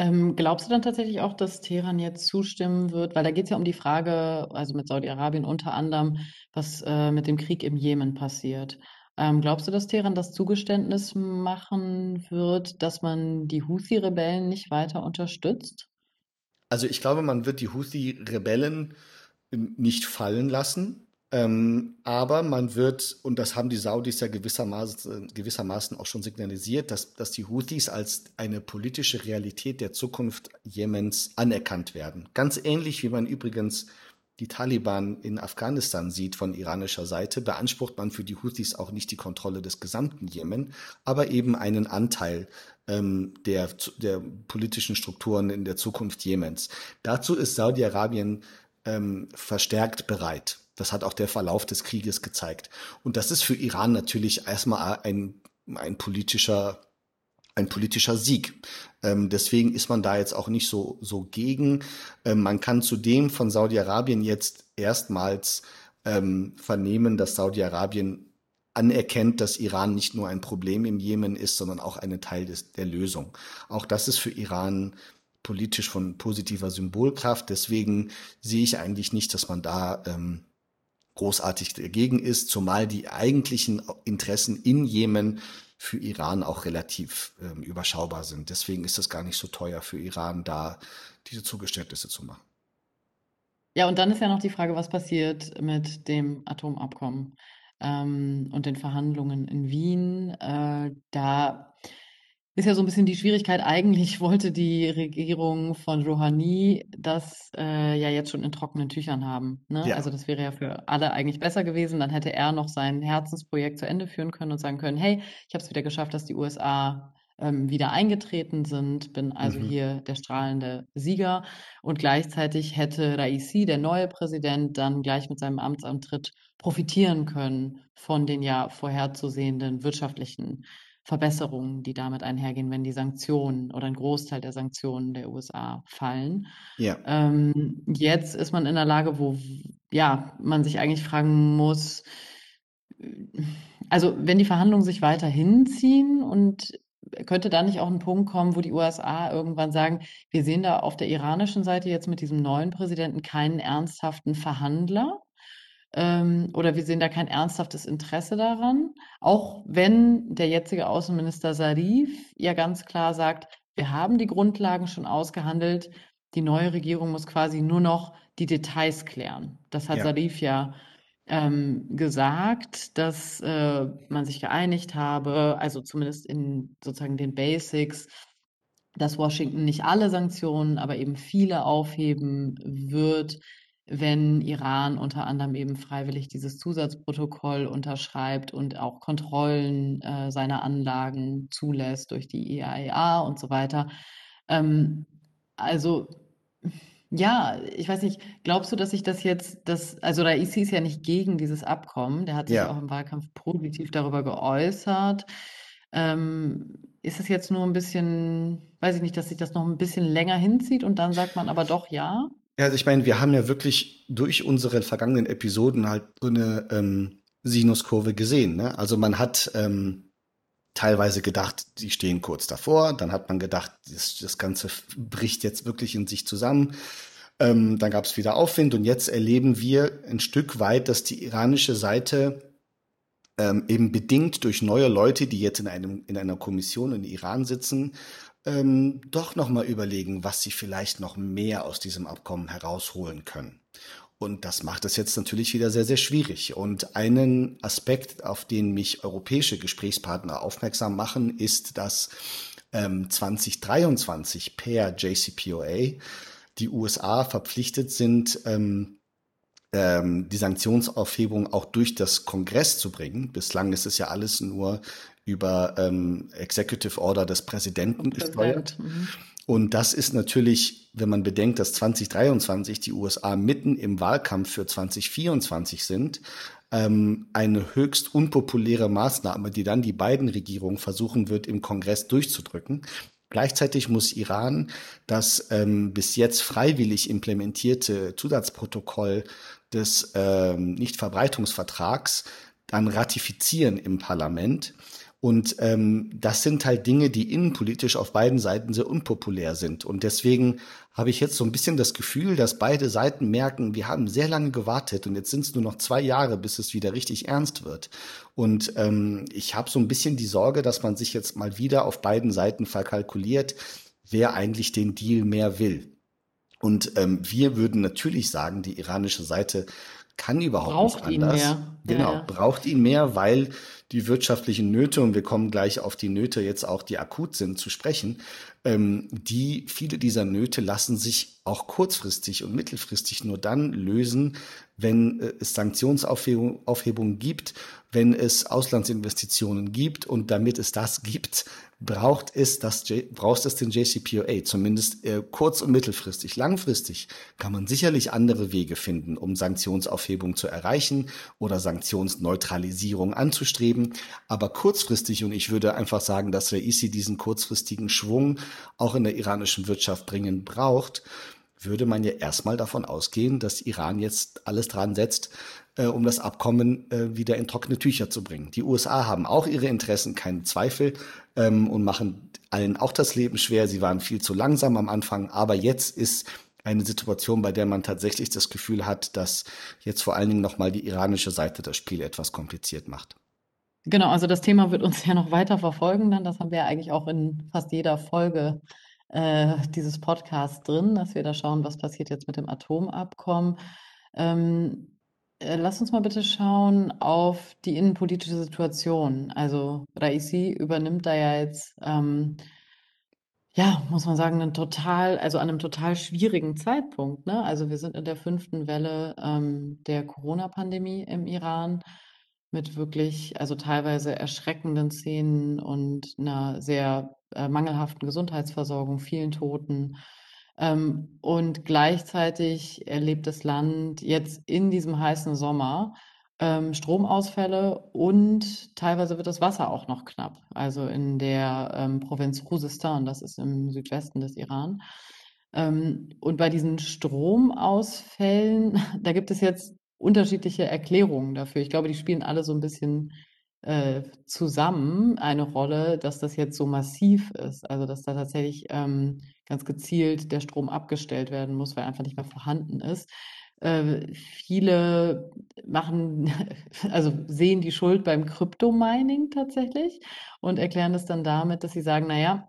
Ähm, glaubst du dann tatsächlich auch, dass Teheran jetzt zustimmen wird? Weil da geht es ja um die Frage, also mit Saudi-Arabien unter anderem, was äh, mit dem Krieg im Jemen passiert. Ähm, glaubst du, dass Teheran das Zugeständnis machen wird, dass man die Houthi-Rebellen nicht weiter unterstützt? Also ich glaube, man wird die Houthi-Rebellen nicht fallen lassen. Ähm, aber man wird, und das haben die Saudis ja gewissermaßen, gewissermaßen auch schon signalisiert, dass, dass die Houthis als eine politische Realität der Zukunft Jemens anerkannt werden. Ganz ähnlich wie man übrigens die Taliban in Afghanistan sieht von iranischer Seite, beansprucht man für die Houthis auch nicht die Kontrolle des gesamten Jemen, aber eben einen Anteil ähm, der, der politischen Strukturen in der Zukunft Jemens. Dazu ist Saudi-Arabien ähm, verstärkt bereit. Das hat auch der Verlauf des Krieges gezeigt. Und das ist für Iran natürlich erstmal ein, ein politischer ein politischer Sieg. Ähm, deswegen ist man da jetzt auch nicht so, so gegen. Ähm, man kann zudem von Saudi-Arabien jetzt erstmals ähm, vernehmen, dass Saudi-Arabien anerkennt, dass Iran nicht nur ein Problem im Jemen ist, sondern auch ein Teil des, der Lösung. Auch das ist für Iran politisch von positiver Symbolkraft. Deswegen sehe ich eigentlich nicht, dass man da ähm, großartig dagegen ist, zumal die eigentlichen Interessen in Jemen für Iran auch relativ ähm, überschaubar sind. Deswegen ist es gar nicht so teuer für Iran, da diese Zugeständnisse zu machen. Ja, und dann ist ja noch die Frage, was passiert mit dem Atomabkommen ähm, und den Verhandlungen in Wien. Äh, da ist ja so ein bisschen die Schwierigkeit. Eigentlich wollte die Regierung von Rouhani das äh, ja jetzt schon in trockenen Tüchern haben. Ne? Ja. Also das wäre ja für alle eigentlich besser gewesen. Dann hätte er noch sein Herzensprojekt zu Ende führen können und sagen können, hey, ich habe es wieder geschafft, dass die USA ähm, wieder eingetreten sind, bin also mhm. hier der strahlende Sieger. Und gleichzeitig hätte Raisi, der neue Präsident, dann gleich mit seinem Amtsantritt profitieren können von den ja vorherzusehenden wirtschaftlichen Verbesserungen, die damit einhergehen, wenn die Sanktionen oder ein Großteil der Sanktionen der USA fallen. Ja. Ähm, jetzt ist man in der Lage, wo ja man sich eigentlich fragen muss, also wenn die Verhandlungen sich weiter hinziehen und könnte da nicht auch ein Punkt kommen, wo die USA irgendwann sagen, wir sehen da auf der iranischen Seite jetzt mit diesem neuen Präsidenten keinen ernsthaften Verhandler? Ähm, oder wir sehen da kein ernsthaftes Interesse daran, auch wenn der jetzige Außenminister Sarif ja ganz klar sagt, wir haben die Grundlagen schon ausgehandelt, die neue Regierung muss quasi nur noch die Details klären. Das hat ja. Sarif ja ähm, gesagt, dass äh, man sich geeinigt habe, also zumindest in sozusagen den Basics, dass Washington nicht alle Sanktionen, aber eben viele aufheben wird, wenn Iran unter anderem eben freiwillig dieses Zusatzprotokoll unterschreibt und auch Kontrollen äh, seiner Anlagen zulässt durch die IAEA e und so weiter. Ähm, also ja, ich weiß nicht, glaubst du, dass sich das jetzt, das, also Raisi ist ja nicht gegen dieses Abkommen, der hat sich ja. auch im Wahlkampf positiv darüber geäußert. Ähm, ist es jetzt nur ein bisschen, weiß ich nicht, dass sich das noch ein bisschen länger hinzieht und dann sagt man aber doch ja? Ja, also ich meine, wir haben ja wirklich durch unsere vergangenen Episoden halt so eine ähm, Sinuskurve gesehen. Ne? Also man hat ähm, teilweise gedacht, die stehen kurz davor. Dann hat man gedacht, das, das Ganze bricht jetzt wirklich in sich zusammen. Ähm, dann gab es wieder Aufwind und jetzt erleben wir ein Stück weit, dass die iranische Seite ähm, eben bedingt durch neue Leute, die jetzt in einem in einer Kommission in Iran sitzen, ähm, doch nochmal überlegen, was sie vielleicht noch mehr aus diesem Abkommen herausholen können. Und das macht es jetzt natürlich wieder sehr, sehr schwierig. Und einen Aspekt, auf den mich europäische Gesprächspartner aufmerksam machen, ist, dass ähm, 2023 per JCPOA die USA verpflichtet sind, ähm, ähm, die Sanktionsaufhebung auch durch das Kongress zu bringen. Bislang ist es ja alles nur über ähm, Executive Order des Präsidenten gesteuert. Mhm. Und das ist natürlich, wenn man bedenkt, dass 2023 die USA mitten im Wahlkampf für 2024 sind, ähm, eine höchst unpopuläre Maßnahme, die dann die beiden Regierungen versuchen wird, im Kongress durchzudrücken. Gleichzeitig muss Iran das ähm, bis jetzt freiwillig implementierte Zusatzprotokoll des ähm, Nichtverbreitungsvertrags dann ratifizieren im Parlament. Und ähm, das sind halt Dinge, die innenpolitisch auf beiden Seiten sehr unpopulär sind. Und deswegen habe ich jetzt so ein bisschen das Gefühl, dass beide Seiten merken, wir haben sehr lange gewartet und jetzt sind es nur noch zwei Jahre, bis es wieder richtig ernst wird. Und ähm, ich habe so ein bisschen die Sorge, dass man sich jetzt mal wieder auf beiden Seiten verkalkuliert, wer eigentlich den Deal mehr will. Und ähm, wir würden natürlich sagen, die iranische Seite kann überhaupt braucht nicht anders. Ihn mehr. Genau, ja, braucht ihn mehr, weil die wirtschaftlichen Nöte, und wir kommen gleich auf die Nöte jetzt auch, die akut sind, zu sprechen, ähm, die, viele dieser Nöte lassen sich auch kurzfristig und mittelfristig nur dann lösen, wenn äh, es Sanktionsaufhebungen gibt, wenn es Auslandsinvestitionen gibt und damit es das gibt, braucht es das, braucht es den JCPOA, zumindest äh, kurz- und mittelfristig. Langfristig kann man sicherlich andere Wege finden, um Sanktionsaufhebung zu erreichen oder Sanktionsneutralisierung anzustreben. Aber kurzfristig, und ich würde einfach sagen, dass Raisi diesen kurzfristigen Schwung auch in der iranischen Wirtschaft bringen braucht, würde man ja erstmal davon ausgehen, dass Iran jetzt alles dran setzt, äh, um das Abkommen äh, wieder in trockene Tücher zu bringen. Die USA haben auch ihre Interessen, keinen Zweifel, ähm, und machen allen auch das Leben schwer. Sie waren viel zu langsam am Anfang, aber jetzt ist eine Situation, bei der man tatsächlich das Gefühl hat, dass jetzt vor allen Dingen nochmal die iranische Seite das Spiel etwas kompliziert macht. Genau, also das Thema wird uns <laughs> ja noch weiter verfolgen, dann das haben wir ja eigentlich auch in fast jeder Folge äh, dieses Podcasts drin, dass wir da schauen, was passiert jetzt mit dem Atomabkommen. Ähm, äh, lass uns mal bitte schauen auf die innenpolitische Situation. Also Raisi übernimmt da ja jetzt, ähm, ja, muss man sagen, einen total, also an einem total schwierigen Zeitpunkt. Ne? Also wir sind in der fünften Welle ähm, der Corona-Pandemie im Iran mit wirklich, also teilweise erschreckenden Szenen und einer sehr äh, mangelhaften Gesundheitsversorgung, vielen Toten. Ähm, und gleichzeitig erlebt das Land jetzt in diesem heißen Sommer ähm, Stromausfälle und teilweise wird das Wasser auch noch knapp. Also in der ähm, Provinz Khuzestan, das ist im Südwesten des Iran. Und bei diesen Stromausfällen, <laughs> da gibt es jetzt unterschiedliche Erklärungen dafür. Ich glaube, die spielen alle so ein bisschen äh, zusammen eine Rolle, dass das jetzt so massiv ist. Also dass da tatsächlich ähm, ganz gezielt der Strom abgestellt werden muss, weil einfach nicht mehr vorhanden ist. Äh, viele machen, <laughs> also sehen die Schuld beim Kryptomining tatsächlich und erklären das dann damit, dass sie sagen, naja,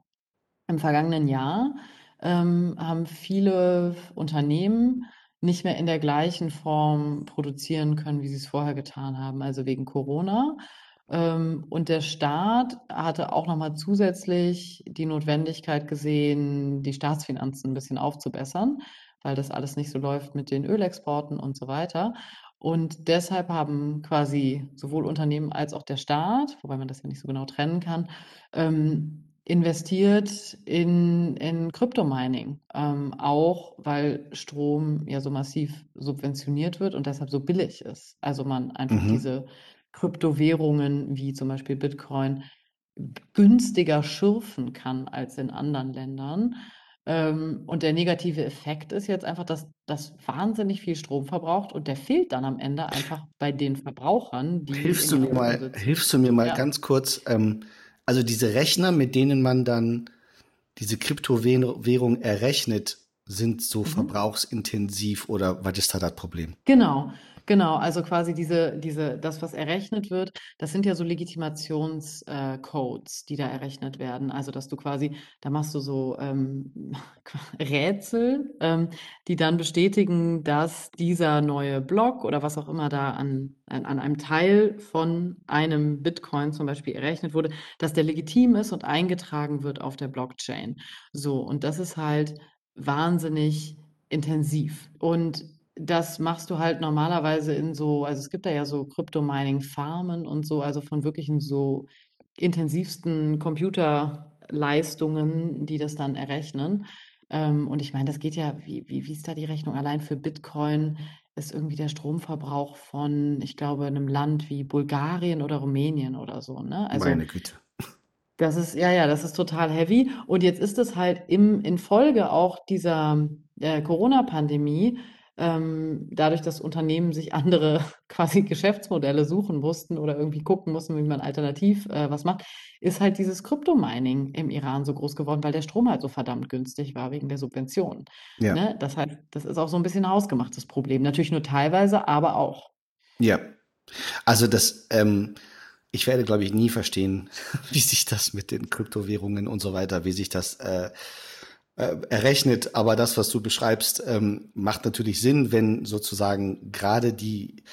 im vergangenen Jahr ähm, haben viele Unternehmen nicht mehr in der gleichen Form produzieren können, wie sie es vorher getan haben, also wegen Corona. Ähm, und der Staat hatte auch nochmal zusätzlich die Notwendigkeit gesehen, die Staatsfinanzen ein bisschen aufzubessern, weil das alles nicht so läuft mit den Ölexporten und so weiter. Und deshalb haben quasi sowohl Unternehmen als auch der Staat, wobei man das ja nicht so genau trennen kann, ähm, investiert in, in Kryptomining, ähm, auch weil Strom ja so massiv subventioniert wird und deshalb so billig ist. Also man einfach Mhm. diese Kryptowährungen wie zum Beispiel Bitcoin günstiger schürfen kann als in anderen Ländern. Ähm, und der negative Effekt ist jetzt einfach, dass das wahnsinnig viel Strom verbraucht und der fehlt dann am Ende einfach bei den Verbrauchern, die Hilfst du mir mal, sitzen. hilfst du mir mal Ja. ganz kurz, ähm, also diese Rechner, mit denen man dann diese Kryptowährung errechnet, sind so Mhm. verbrauchsintensiv oder was ist da das Problem? Genau, genau. Also quasi diese, diese, das, was errechnet wird, das sind ja so Legitimationscodes, äh, die da errechnet werden. Also, dass du quasi, da machst du so ähm, <laughs> Rätsel, ähm, die dann bestätigen, dass dieser neue Block oder was auch immer da an, an, an einem Teil von einem Bitcoin zum Beispiel errechnet wurde, dass der legitim ist und eingetragen wird auf der Blockchain. So, und das ist halt wahnsinnig intensiv. Und das machst du halt normalerweise in so, also es gibt da ja so Crypto-Mining-Farmen und so, also von wirklichen so intensivsten Computerleistungen, die das dann errechnen. Ähm, und ich meine, das geht ja, wie, wie, wie ist da die Rechnung? Allein für Bitcoin ist irgendwie der Stromverbrauch von, ich glaube, einem Land wie Bulgarien oder Rumänien oder so, ne? Also Meine Güte. das ist, ja, ja, das ist total heavy. Und jetzt ist es halt im, in Folge auch dieser äh, Corona-Pandemie, ähm, dadurch, dass Unternehmen sich andere <laughs> quasi Geschäftsmodelle suchen mussten oder irgendwie gucken mussten, wie man alternativ äh, was macht, ist halt dieses Kryptomining im Iran so groß geworden, weil der Strom halt so verdammt günstig war wegen der Subventionen. Ja. Ne? Das heißt, das ist auch so ein bisschen ein hausgemachtes Problem. Natürlich nur teilweise, aber auch. Ja. Also das, ähm, ich werde, glaube ich, nie verstehen, <laughs> wie sich das mit den Kryptowährungen und so weiter, wie sich das äh, äh, errechnet. Aber das, was du beschreibst, ähm, macht natürlich Sinn, wenn sozusagen gerade die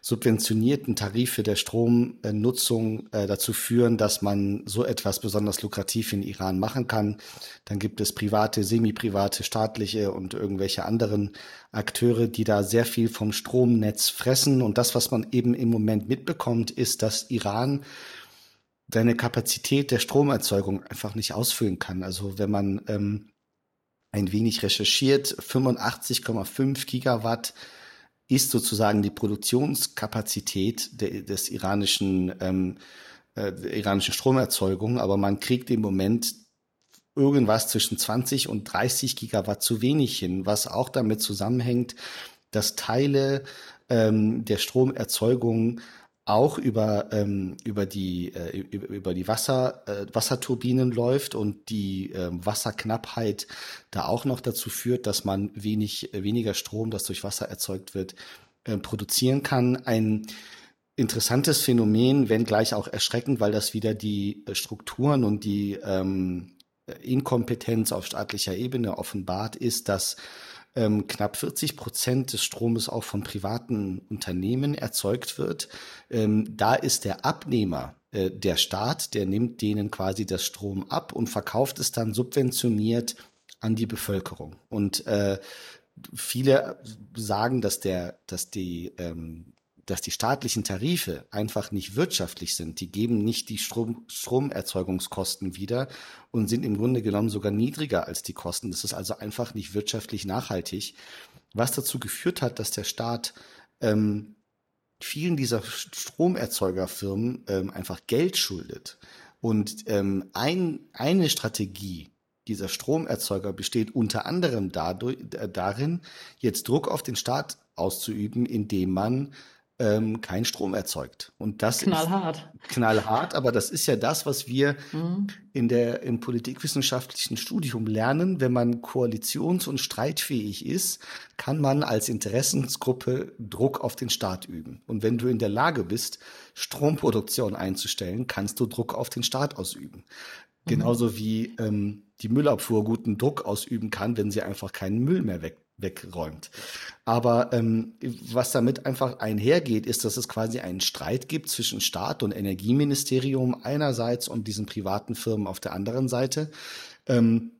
subventionierten Tarife der Stromnutzung äh, dazu führen, dass man so etwas besonders lukrativ in Iran machen kann. Dann gibt es private, semi-private, staatliche und irgendwelche anderen Akteure, die da sehr viel vom Stromnetz fressen. Und das, was man eben im Moment mitbekommt, ist, dass Iran seine Kapazität der Stromerzeugung einfach nicht ausfüllen kann. Also wenn man ähm, ein wenig recherchiert, 85,5 Gigawatt ist sozusagen die Produktionskapazität de, des iranischen, ähm, äh, der iranischen Stromerzeugung, aber man kriegt im Moment irgendwas zwischen 20 und 30 Gigawatt zu wenig hin, was auch damit zusammenhängt, dass Teile ähm, der Stromerzeugung auch über ähm, über die äh, über die Wasser äh, Wasserturbinen läuft und die äh, Wasserknappheit da auch noch dazu führt, dass man wenig äh, weniger Strom, das durch Wasser erzeugt wird, äh, produzieren kann. Ein interessantes Phänomen, wenn gleich auch erschreckend, weil das wieder die äh, Strukturen und die ähm, Inkompetenz auf staatlicher Ebene offenbart, ist, dass ähm, knapp 40 Prozent des Stromes auch von privaten Unternehmen erzeugt wird. Ähm, da ist der Abnehmer äh, der Staat, der nimmt denen quasi das Strom ab und verkauft es dann subventioniert an die Bevölkerung. Und äh, viele sagen, dass der, dass die ähm, dass die staatlichen Tarife einfach nicht wirtschaftlich sind. Die geben nicht die Strom, Stromerzeugungskosten wieder und sind im Grunde genommen sogar niedriger als die Kosten. Das ist also einfach nicht wirtschaftlich nachhaltig, was dazu geführt hat, dass der Staat ähm, vielen dieser Stromerzeugerfirmen ähm, einfach Geld schuldet. Und ähm, ein, eine Strategie dieser Stromerzeuger besteht unter anderem dadurch, äh, darin, jetzt Druck auf den Staat auszuüben, indem man ähm, keinen Strom erzeugt. Und das knallhart. ist knallhart, aber das ist ja das, was wir mhm. in der im politikwissenschaftlichen Studium lernen. Wenn man koalitions- und streitfähig ist, kann man als Interessensgruppe Druck auf den Staat üben. Und wenn du in der Lage bist, Stromproduktion einzustellen, kannst du Druck auf den Staat ausüben. Mhm. Genauso wie ähm, die Müllabfuhr guten Druck ausüben kann, wenn sie einfach keinen Müll mehr weg wegräumt. Aber ähm, was damit einfach einhergeht, ist, dass es quasi einen Streit gibt zwischen Staat und Energieministerium einerseits und diesen privaten Firmen auf der anderen Seite. Ähm,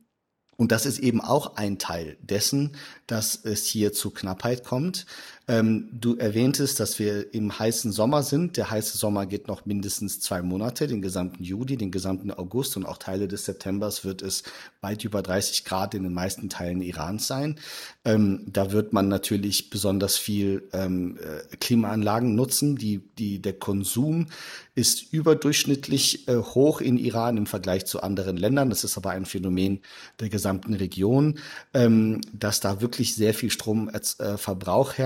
und das ist eben auch ein Teil dessen, dass es hier zu Knappheit kommt. Ähm, du erwähntest, dass wir im heißen Sommer sind. Der heiße Sommer geht noch mindestens zwei Monate, den gesamten Juli, den gesamten August und auch Teile des Septembers wird es weit über 30 Grad in den meisten Teilen Irans sein. Ähm, da wird man natürlich besonders viel ähm, äh, Klimaanlagen nutzen. Die, die, der Konsum ist überdurchschnittlich äh, hoch in Iran im Vergleich zu anderen Ländern. Das ist aber ein Phänomen der gesamten Region, ähm, dass da wirklich sehr viel Stromverbrauch äh,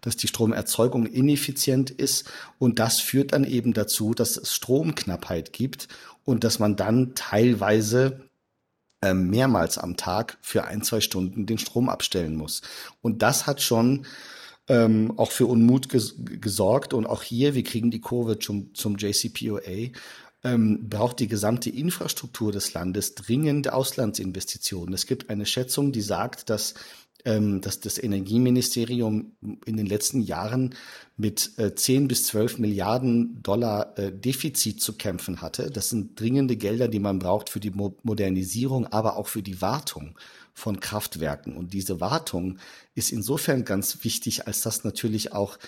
dass die Stromerzeugung ineffizient ist und das führt dann eben dazu, dass es Stromknappheit gibt und dass man dann teilweise äh, mehrmals am Tag für ein, zwei Stunden den Strom abstellen muss. Und das hat schon ähm, auch für Unmut ges gesorgt. Und auch hier, wir kriegen die Kurve zum, zum JCPOA, ähm, braucht die gesamte Infrastruktur des Landes dringend Auslandsinvestitionen. Es gibt eine Schätzung, die sagt, dass ähm, dass das Energieministerium in den letzten Jahren mit äh, 10 bis 12 Milliarden Dollar äh, Defizit zu kämpfen hatte. Das sind dringende Gelder, die man braucht für die Mo Modernisierung, aber auch für die Wartung von Kraftwerken. Und diese Wartung ist insofern ganz wichtig, als dass natürlich auch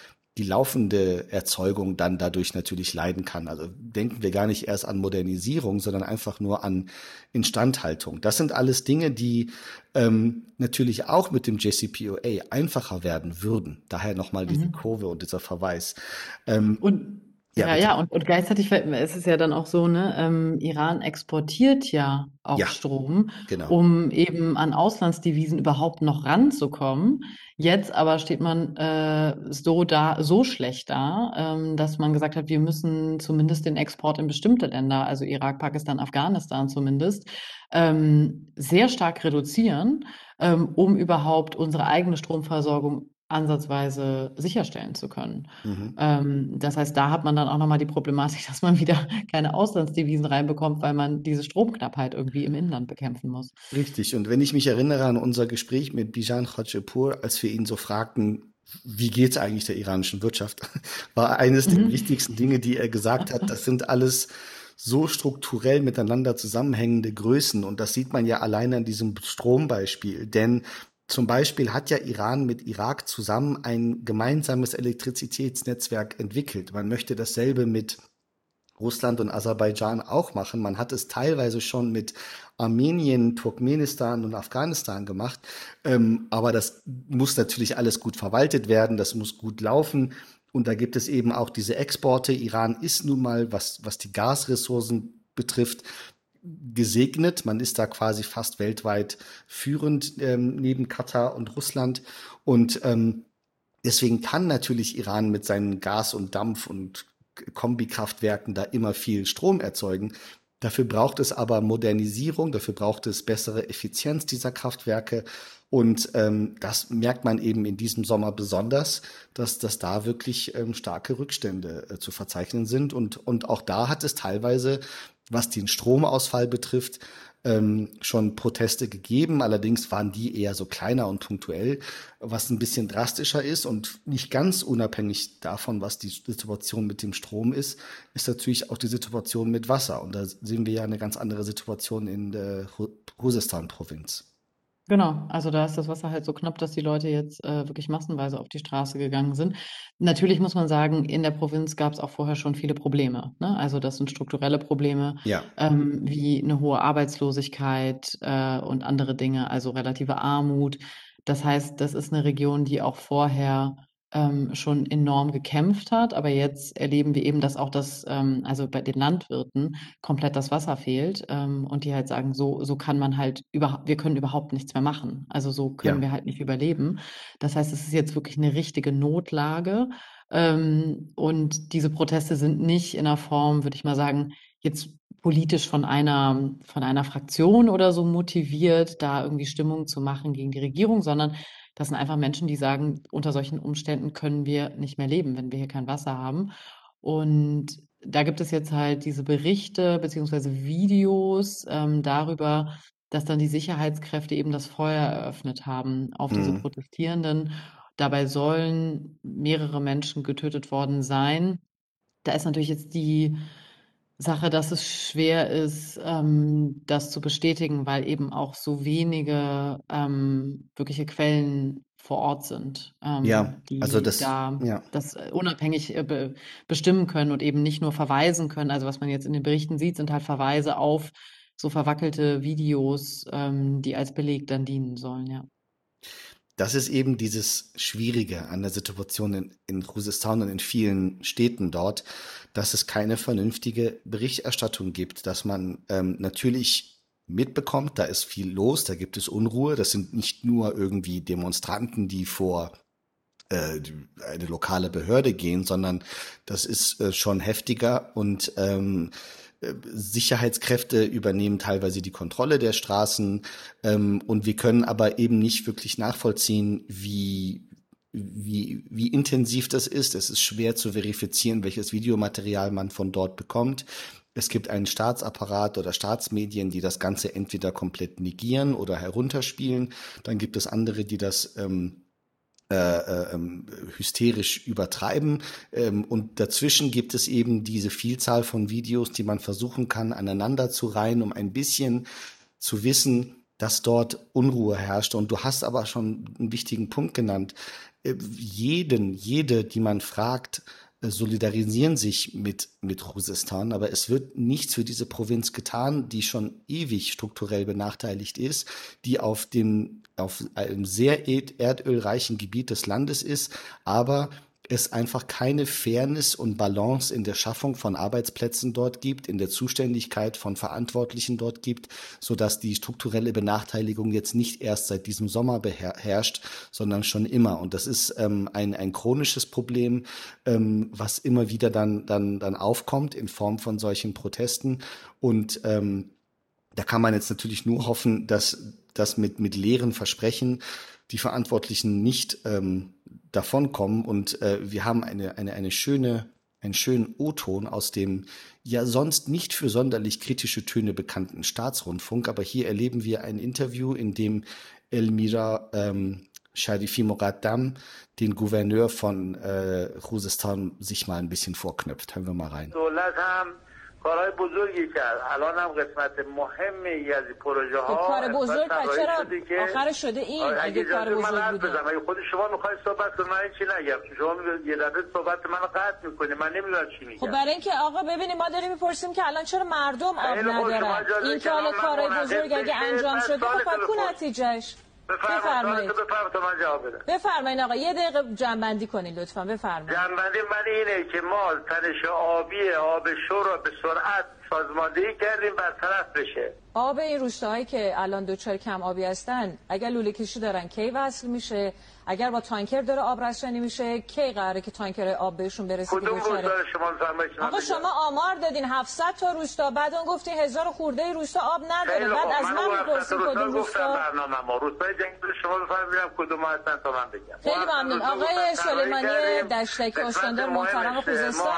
die laufende Erzeugung dann dadurch natürlich leiden kann. Also denken wir gar nicht erst an Modernisierung, sondern einfach nur an Instandhaltung. Das sind alles Dinge, die ähm, natürlich auch mit dem JCPOA einfacher werden würden. Daher nochmal diese mhm. Kurve und dieser Verweis. Ähm, und Ja, ja, ja, und, und gleichzeitig ist es ja dann auch so, ne, ähm, Iran exportiert ja auch Ja, Strom, genau. um eben an Auslandsdevisen überhaupt noch ranzukommen. Jetzt aber steht man äh, so da, so schlecht da, ähm, dass man gesagt hat, wir müssen zumindest den Export in bestimmte Länder, also Irak, Pakistan, Afghanistan zumindest, ähm, sehr stark reduzieren, ähm, um überhaupt unsere eigene Stromversorgung ansatzweise sicherstellen zu können. Mhm. Ähm, das heißt, da hat man dann auch nochmal die Problematik, <laughs> dass man wieder keine Auslandsdevisen reinbekommt, weil man diese Stromknappheit irgendwie im Inland bekämpfen muss. Richtig. Und wenn ich mich erinnere an unser Gespräch mit Bijan Khadjepur, als wir ihn so fragten, wie geht's eigentlich der iranischen Wirtschaft, <laughs> war eines der Mhm. wichtigsten Dinge, die er gesagt hat. Das sind alles so strukturell miteinander zusammenhängende Größen. Und das sieht man ja alleine an diesem Strombeispiel. Denn zum Beispiel hat ja Iran mit Irak zusammen ein gemeinsames Elektrizitätsnetzwerk entwickelt. Man möchte dasselbe mit Russland und Aserbaidschan auch machen. Man hat es teilweise schon mit Armenien, Turkmenistan und Afghanistan gemacht. Ähm, aber das muss natürlich alles gut verwaltet werden, das muss gut laufen. Und da gibt es eben auch diese Exporte. Iran ist nun mal, was, was die Gasressourcen betrifft, gesegnet. Man ist da quasi fast weltweit führend ähm, neben Katar und Russland. Und ähm, deswegen kann natürlich Iran mit seinen Gas- und Dampf- und Kombikraftwerken da immer viel Strom erzeugen. Dafür braucht es aber Modernisierung, dafür braucht es bessere Effizienz dieser Kraftwerke. Und ähm, das merkt man eben in diesem Sommer besonders, dass, dass da wirklich ähm, starke Rückstände äh, zu verzeichnen sind. Und, und auch da hat es teilweise, was den Stromausfall betrifft, ähm, schon Proteste gegeben. Allerdings waren die eher so kleiner und punktuell, was ein bisschen drastischer ist und nicht ganz unabhängig davon, was die Situation mit dem Strom ist, ist natürlich auch die Situation mit Wasser. Und da sehen wir ja eine ganz andere Situation in der Khuzestan-Provinz. Genau, also da ist das Wasser halt so knapp, dass die Leute jetzt äh, wirklich massenweise auf die Straße gegangen sind. Natürlich muss man sagen, in der Provinz gab es auch vorher schon viele Probleme. Ne? Also das sind strukturelle Probleme, Ja, ähm, wie eine hohe Arbeitslosigkeit äh, und andere Dinge, also relative Armut. Das heißt, das ist eine Region, die auch vorher ähm, schon enorm gekämpft hat, aber jetzt erleben wir eben, dass auch das, ähm, also bei den Landwirten komplett das Wasser fehlt ähm, und die halt sagen, so, so kann man halt über, wir können überhaupt nichts mehr machen. Also so können ja, wir halt nicht überleben. Das heißt, es ist jetzt wirklich eine richtige Notlage. Ähm, und diese Proteste sind nicht in einer Form, würde ich mal sagen, jetzt politisch von einer, von einer Fraktion oder so motiviert, da irgendwie Stimmung zu machen gegen die Regierung, sondern das sind einfach Menschen, die sagen, unter solchen Umständen können wir nicht mehr leben, wenn wir hier kein Wasser haben. Und da gibt es jetzt halt diese Berichte beziehungsweise Videos ähm, darüber, dass dann die Sicherheitskräfte eben das Feuer eröffnet haben auf diese mhm. Protestierenden. Dabei sollen mehrere Menschen getötet worden sein. Da ist natürlich jetzt die Sache, dass es schwer ist, ähm, das zu bestätigen, weil eben auch so wenige ähm, wirkliche Quellen vor Ort sind, Ja, ähm, also die das, da ja. das äh, unabhängig äh, be bestimmen können und eben nicht nur verweisen können. Also was man jetzt in den Berichten sieht, sind halt Verweise auf so verwackelte Videos, ähm, die als Beleg dann dienen sollen, ja. Das ist eben dieses Schwierige an der Situation in, in Khuzestan und in vielen Städten dort, dass es keine vernünftige Berichterstattung gibt, dass man ähm, natürlich mitbekommt, da ist viel los, da gibt es Unruhe, das sind nicht nur irgendwie Demonstranten, die vor äh, eine lokale Behörde gehen, sondern das ist äh, schon heftiger und ähm, äh, Sicherheitskräfte übernehmen teilweise die Kontrolle der Straßen ähm, und wir können aber eben nicht wirklich nachvollziehen, wie wie, wie intensiv das ist. Es ist schwer zu verifizieren, welches Videomaterial man von dort bekommt. Es gibt einen Staatsapparat oder Staatsmedien, die das Ganze entweder komplett negieren oder herunterspielen. Dann gibt es andere, die das ähm, äh, äh, ähm, hysterisch übertreiben. Ähm, und dazwischen gibt es eben diese Vielzahl von Videos, die man versuchen kann, aneinander zu reihen, um ein bisschen zu wissen, dass dort Unruhe herrscht. Und du hast aber schon einen wichtigen Punkt genannt. Äh, jeden, jede, die man fragt, äh, solidarisieren sich mit, mit Khuzestan, aber es wird nichts für diese Provinz getan, die schon ewig strukturell benachteiligt ist, die auf dem, auf einem sehr erdölreichen Gebiet des Landes ist, aber es einfach keine Fairness und Balance in der Schaffung von Arbeitsplätzen dort gibt, in der Zuständigkeit von Verantwortlichen dort gibt, so dass die strukturelle Benachteiligung jetzt nicht erst seit diesem Sommer beherrscht, sondern schon immer. Und das ist ähm, ein, ein chronisches Problem, ähm, was immer wieder dann, dann, dann aufkommt in Form von solchen Protesten. Und ähm, da kann man jetzt natürlich nur hoffen, dass das mit, mit leeren Versprechen die Verantwortlichen nicht ähm, davonkommen. Und äh, wir haben eine, eine, eine schöne, einen schönen O-Ton aus dem ja sonst nicht für sonderlich kritische Töne bekannten Staatsrundfunk. Aber hier erleben wir ein Interview, in dem Elmira ähm, Sharifi Mogaddam den Gouverneur von äh, Khuzestan sich mal ein bisschen vorknöpft. Hören wir mal rein. کارهای بزرگی کرد. الان هم قسمت مهمی از پروژه ها خب کار بزرگ چرا آخر شده این؟ آره، اگه کار بزرگ بزنم. اگه خود شما می‌خواید صحبت کنید من چی نگم. شما یه دفعه صحبت منو قطع می‌کنید من نمی‌دونم چی میگم. خب برای اینکه آقا ببینید ما داریم می‌پرسیم که الان چرا مردم آب ندارن؟ این که حالا کارهای بزرگ اگه انجام شده خب کو نتیجهش؟ بفرمایید بفرمایید. آقا. یه دقیقه جنبندی کنید لطفا. بفرمایید. جنبندی من اینه که ما تنش آبی آب شور رو به سرعت سازماندهی کردیم برطرف بشه. آب این روستاهایی که الان دوچار کم آبی هستن اگر لوله کشی دارن کی وصل میشه؟ اگر با تانکر داره آب رسانی میشه کی قراره که تانکر آب بهشون برسه کدوم روستا شما آقا شما آمار دادین 700 تا روستا. بعد اون گفتین هزار خورده روستا آب نداره. بعد از من می‌پرسین کدوم روستا؟ برنامه ما روستای جنگل شما بفرمایید کدوم هستن تا من بگم. خیلی ممنون. آقای سلیمانی دشتکی استاندار محترم خوزستان.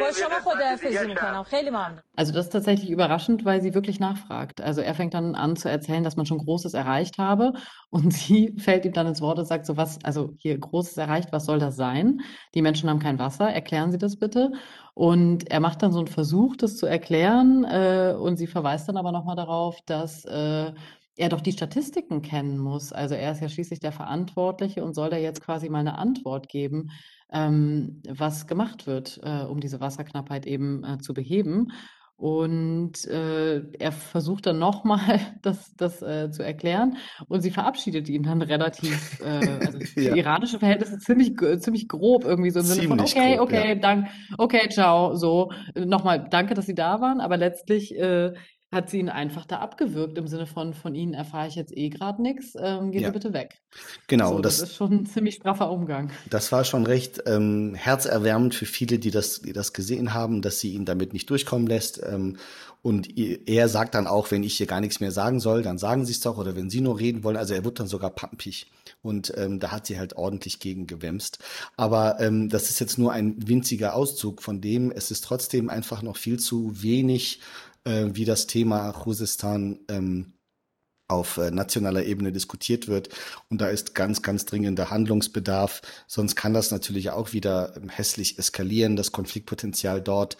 با شما خداحافظی می‌کنم. خیلی ممنون. Also das ist tatsächlich überraschend, weil sie wirklich nachfragt. Also er fängt dann an zu erzählen, dass man schon Großes erreicht habe. Und sie <laughs> fällt ihm dann ins Wort und sagt so was, also hier Großes erreicht, was soll das sein? Die Menschen haben kein Wasser, erklären Sie das bitte. Und er macht dann so einen Versuch, das zu erklären äh, und sie verweist dann aber nochmal darauf, dass äh, er doch die Statistiken kennen muss. Also er ist ja schließlich der Verantwortliche und soll da jetzt quasi mal eine Antwort geben, ähm, was gemacht wird, äh, um diese Wasserknappheit eben äh, zu beheben. Und äh, er versucht dann nochmal <laughs> das, das äh, zu erklären und sie verabschiedet ihn dann relativ, äh, also <laughs> ja. iranische Verhältnisse ziemlich, ziemlich grob irgendwie so im Sinne von, okay, grob, okay, ja. dank, okay, ciao, so. Nochmal, danke, dass Sie da waren, aber letztlich äh, hat sie ihn einfach da abgewürgt im Sinne von, von Ihnen erfahre ich jetzt eh gerade nichts, ähm, gehen ja. Sie bitte weg. Genau. So, das, das, ist schon ein ziemlich straffer Umgang. Das war schon recht ähm, herzerwärmend für viele, die das, die das gesehen haben, dass sie ihn damit nicht durchkommen lässt. Ähm, und er sagt dann auch, wenn ich hier gar nichts mehr sagen soll, dann sagen Sie es doch. Oder wenn Sie nur reden wollen, also er wird dann sogar pampig. Und ähm, da hat sie halt ordentlich gegen gewämst. Aber ähm, das ist jetzt nur ein winziger Auszug von dem. Es ist trotzdem einfach noch viel zu wenig äh, wie das Thema Khuzestan ähm, auf äh, nationaler Ebene diskutiert wird. Und da ist ganz, ganz dringender Handlungsbedarf. Sonst kann das natürlich auch wieder ähm, hässlich eskalieren. Das Konfliktpotenzial dort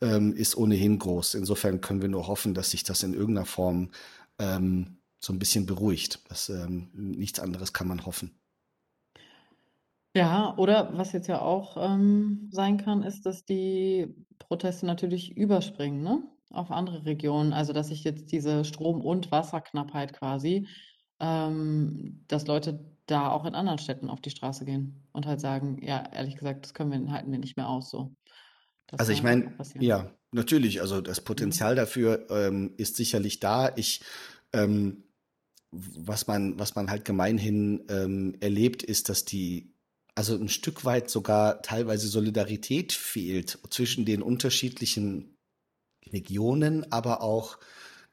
ähm, ist ohnehin groß. Insofern können wir nur hoffen, dass sich das in irgendeiner Form ähm, so ein bisschen beruhigt. Das, ähm, nichts anderes kann man hoffen. Ja, oder was jetzt ja auch ähm, sein kann, ist, dass die Proteste natürlich überspringen, ne? Auf andere Regionen. Also, dass sich jetzt diese Strom und Wasserknappheit quasi ähm, dass Leute da auch in anderen Städten auf die Straße gehen und halt sagen: „Ja, ehrlich gesagt, das können wir halten wir nicht mehr aus so.“ Das Also, ich meine ja, natürlich, also, das Mhm. Potenzial dafür, ähm, ist sicherlich da. Ich, ähm was man was man halt gemeinhin, ähm, erlebt, ist, dass die also ein Stück weit sogar teilweise Solidarität fehlt zwischen den unterschiedlichen Regionen, aber auch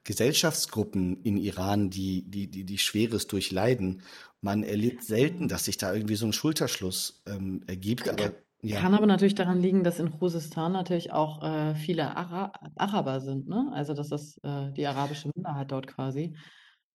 Gesellschaftsgruppen in Iran, die, die, die, die Schweres durchleiden. Man erlebt selten, dass sich da irgendwie so ein Schulterschluss ähm, ergibt. Aber, ja. Kann aber natürlich daran liegen, dass in Khuzestan natürlich auch äh, viele Ara Araber sind, ne? Also dass das äh, die arabische Minderheit dort quasi.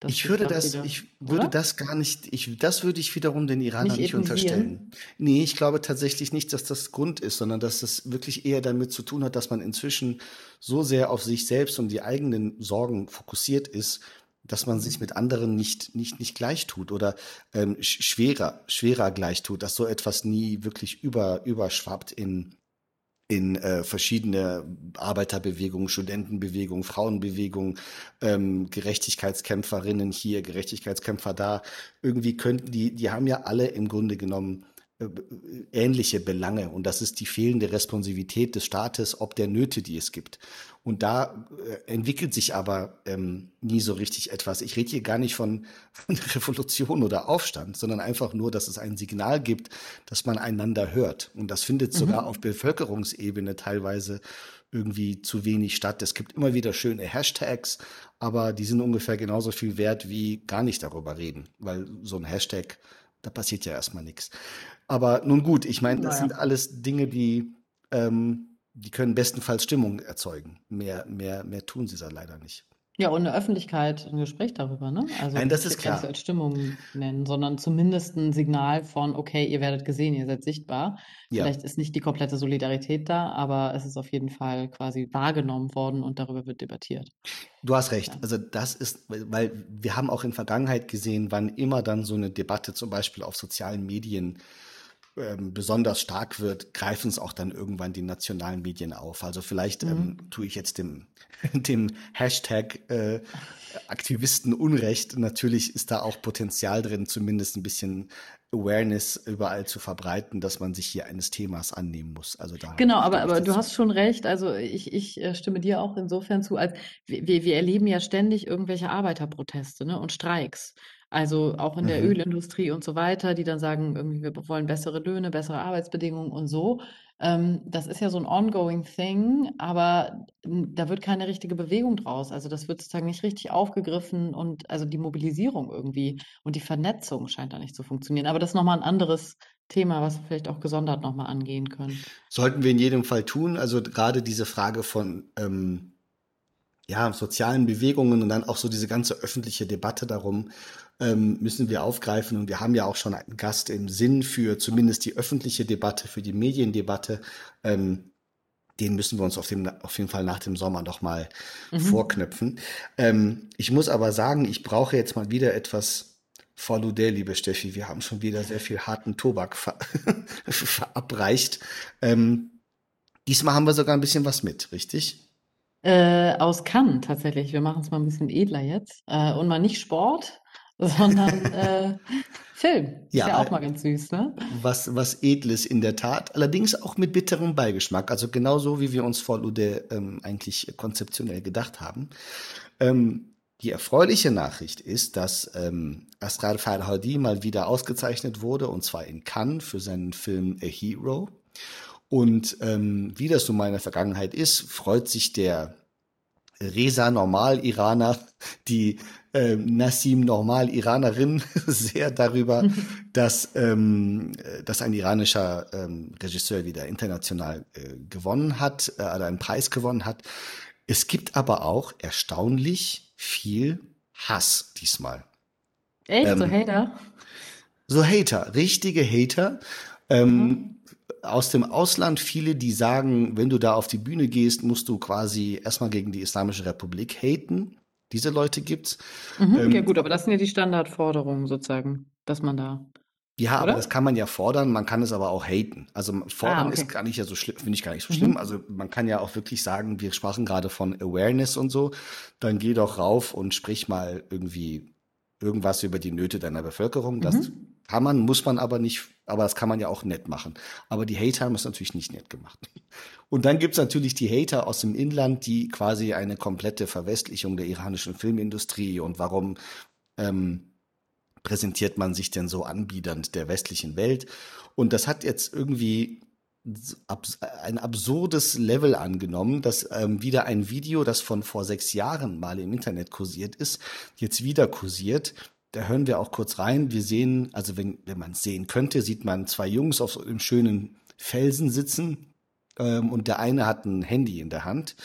Das ich würde das, wieder, ich würde oder? das gar nicht, ich, das würde ich wiederum den Iranern nicht, nicht unterstellen. Nee, ich glaube tatsächlich nicht, dass das Grund ist, sondern dass das wirklich eher damit zu tun hat, dass man inzwischen so sehr auf sich selbst und die eigenen Sorgen fokussiert ist, dass man sich mit anderen nicht, nicht, nicht gleich tut oder ähm, schwerer, schwerer gleich tut, dass so etwas nie wirklich über, überschwappt in, in äh, verschiedene Arbeiterbewegungen, Studentenbewegungen, Frauenbewegungen, ähm, Gerechtigkeitskämpferinnen hier, Gerechtigkeitskämpfer da. Irgendwie könnten die, die haben ja alle im Grunde genommen ähnliche Belange und das ist die fehlende Responsivität des Staates, ob der Nöte, die es gibt. Und da äh, entwickelt sich aber ähm, nie so richtig etwas. Ich rede hier gar nicht von, <laughs> von Revolution oder Aufstand, sondern einfach nur, dass es ein Signal gibt, dass man einander hört. Und das findet sogar mhm. auf Bevölkerungsebene teilweise irgendwie zu wenig statt. Es gibt immer wieder schöne Hashtags, aber die sind ungefähr genauso viel wert wie gar nicht darüber reden, weil so ein Hashtag, da passiert ja erstmal nichts. Aber nun gut, ich meine, das naja. sind alles Dinge, die, ähm, die können bestenfalls Stimmung erzeugen. Mehr, mehr, mehr tun sie da leider nicht. Ja, und eine Öffentlichkeit, ein Gespräch darüber, ne? Also Nein, das ist klar. Nicht als Stimmung nennen, sondern zumindest ein Signal von, okay, ihr werdet gesehen, ihr seid sichtbar. Ja. Vielleicht ist nicht die komplette Solidarität da, aber es ist auf jeden Fall quasi wahrgenommen worden und darüber wird debattiert. Du hast recht. Also das ist, weil wir haben auch in Vergangenheit gesehen, wann immer dann so eine Debatte zum Beispiel auf sozialen Medien ähm, besonders stark wird, greifen es auch dann irgendwann die nationalen Medien auf. Also vielleicht ähm, mhm. ähm, tue ich jetzt dem, <laughs> dem Hashtag äh, Aktivisten Unrecht. Natürlich ist da auch Potenzial drin, zumindest ein bisschen Awareness überall zu verbreiten, dass man sich hier eines Themas annehmen muss. Also da genau, aber, aber du hast schon recht. Also ich, ich äh, stimme dir auch insofern zu, als wir, wir erleben ja ständig irgendwelche Arbeiterproteste ne, und Streiks. Also auch in der Mhm. Ölindustrie und so weiter, die dann sagen, irgendwie, wir wollen bessere Löhne, bessere Arbeitsbedingungen und so. Ähm, das ist ja so ein ongoing thing, aber da wird keine richtige Bewegung draus. Also das wird sozusagen nicht richtig aufgegriffen und also die Mobilisierung irgendwie und die Vernetzung scheint da nicht zu funktionieren. Aber das ist nochmal ein anderes Thema, was wir vielleicht auch gesondert nochmal angehen können. Sollten wir in jedem Fall tun. Also gerade diese Frage von ähm, ja, sozialen Bewegungen und dann auch so diese ganze öffentliche Debatte darum, ähm, müssen wir aufgreifen. Und wir haben ja auch schon einen Gast im Sinn für zumindest die öffentliche Debatte, für die Mediendebatte. Ähm, den müssen wir uns auf, dem, auf jeden Fall nach dem Sommer noch mal mhm. vorknöpfen. Ähm, ich muss aber sagen, ich brauche jetzt mal wieder etwas Follow liebe Steffi. Wir haben schon wieder sehr viel harten Tobak ver <laughs> verabreicht. Ähm, diesmal haben wir sogar ein bisschen was mit, richtig? Äh, aus Cannes tatsächlich. Wir machen es mal ein bisschen edler jetzt. Äh, und mal nicht Sport, <laughs> sondern äh, Film. Ist ja, ja auch mal ganz süß, ne? Was, was Edles in der Tat, allerdings auch mit bitterem Beigeschmack. Also genauso wie wir uns vor Lude ähm, eigentlich konzeptionell gedacht haben. Ähm, die erfreuliche Nachricht ist, dass ähm, Astral Farhadi mal wieder ausgezeichnet wurde, und zwar in Cannes für seinen Film A Hero. Und ähm, wie das so meine Vergangenheit ist, freut sich der Reza Normal-Iraner, <laughs> die äh, Nassim Normal-Iranerin <laughs> sehr darüber, <laughs> dass, ähm, dass ein iranischer ähm, Regisseur wieder international äh, gewonnen hat, äh, oder einen Preis gewonnen hat. Es gibt aber auch erstaunlich viel Hass diesmal. Echt? Ähm, so Hater? So Hater, richtige Hater. Ähm, mhm aus dem Ausland viele, die sagen, wenn du da auf die Bühne gehst, musst du quasi erstmal gegen die Islamische Republik haten. Diese Leute gibt's. Mhm, ähm, ja gut, aber das sind ja die Standardforderungen sozusagen, dass man da. Ja, Oder? aber das kann man ja fordern, man kann es aber auch haten. Also fordern ah, okay. ist gar nicht ja so schlimm, finde ich gar nicht so schlimm. Mhm. Also man kann ja auch wirklich sagen, wir sprachen gerade von Awareness und so, dann geh doch rauf und sprich mal irgendwie irgendwas über die Nöte deiner Bevölkerung. Das mhm. kann man, muss man aber nicht, aber das kann man ja auch nett machen. Aber die Hater haben es natürlich nicht nett gemacht. Und dann gibt's natürlich die Hater aus dem Inland, die quasi eine komplette Verwestlichung der iranischen Filmindustrie und warum ähm, präsentiert man sich denn so anbiedernd der westlichen Welt? Und das hat jetzt irgendwie ein absurdes Level angenommen, dass ähm, wieder ein Video, das von vor sechs Jahren mal im Internet kursiert ist, jetzt wieder kursiert. Da hören wir auch kurz rein. Wir sehen, also wenn, wenn man es sehen könnte, sieht man zwei Jungs auf so einem schönen Felsen sitzen ähm, und der eine hat ein Handy in der Hand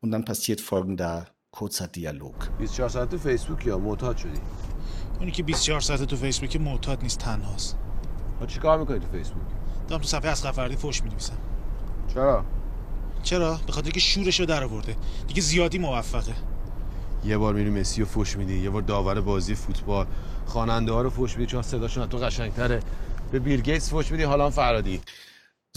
und dann passiert folgender kurzer Dialog. Facebook ja, Facebook یا معتاد شدی؟ اونی که 24 ساعت تو فیسبوک معتاد نیست تنهاست. چیکار میکنی تو فیسبوک؟ دارم تو صفحه از فردی فوش می‌نویسم چرا چرا به خاطر که شورش رو در آورده دیگه زیادی موفقه یه بار میری مسی رو فوش میدی یه بار داور بازی فوتبال خواننده ها رو فوش میدی چون صداشون تو قشنگتره به بیل گیتس فوش میدی حالا فرادی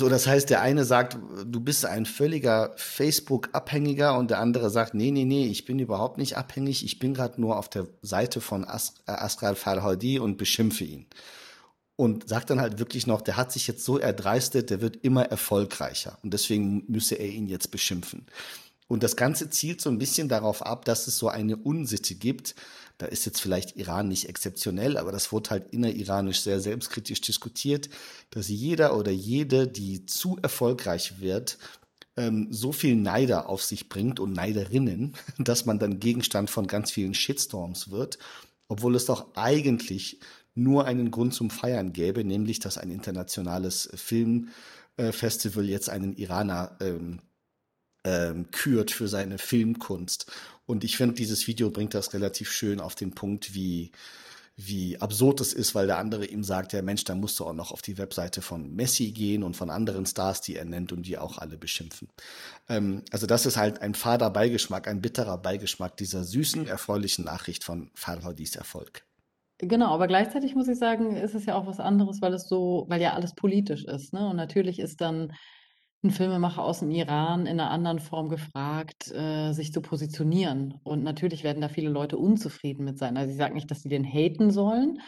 So, das heißt, der eine sagt, du bist ein völliger Facebook-Abhängiger und der andere sagt, nee, nee, nee, ich bin überhaupt nicht abhängig, ich bin gerade nur auf der Seite von As Astral Farhadi und beschimpfe ihn. und sagt dann halt wirklich noch, der hat sich jetzt so erdreistet, der wird immer erfolgreicher und deswegen müsse er ihn jetzt beschimpfen. Und das Ganze zielt so ein bisschen darauf ab, dass es so eine Unsitte gibt. Da ist jetzt vielleicht Iran nicht exzeptionell, aber das wurde halt inneriranisch sehr selbstkritisch diskutiert, dass jeder oder jede, die zu erfolgreich wird, ähm, so viel Neider auf sich bringt und Neiderinnen, <laughs> dass man dann Gegenstand von ganz vielen Shitstorms wird, obwohl es doch eigentlich nur einen Grund zum Feiern gäbe, nämlich dass ein internationales Filmfestival jetzt einen Iraner ähm, ähm, kürt für seine Filmkunst. Und ich finde, dieses Video bringt das relativ schön auf den Punkt, wie wie absurd es ist, weil der andere ihm sagt, ja Mensch, da musst du auch noch auf die Webseite von Messi gehen und von anderen Stars, die er nennt und die auch alle beschimpfen. Ähm, also das ist halt ein fader Beigeschmack, ein bitterer Beigeschmack dieser süßen, erfreulichen Nachricht von Farhadis Erfolg. Genau, aber gleichzeitig muss ich sagen, ist es ja auch was anderes, weil es so, weil ja alles politisch ist, ne? Und natürlich ist dann ein Filmemacher aus dem Iran in einer anderen Form gefragt, äh, sich zu positionieren. Und natürlich werden da viele Leute unzufrieden mit sein. Also ich sage nicht, dass sie den haten sollen,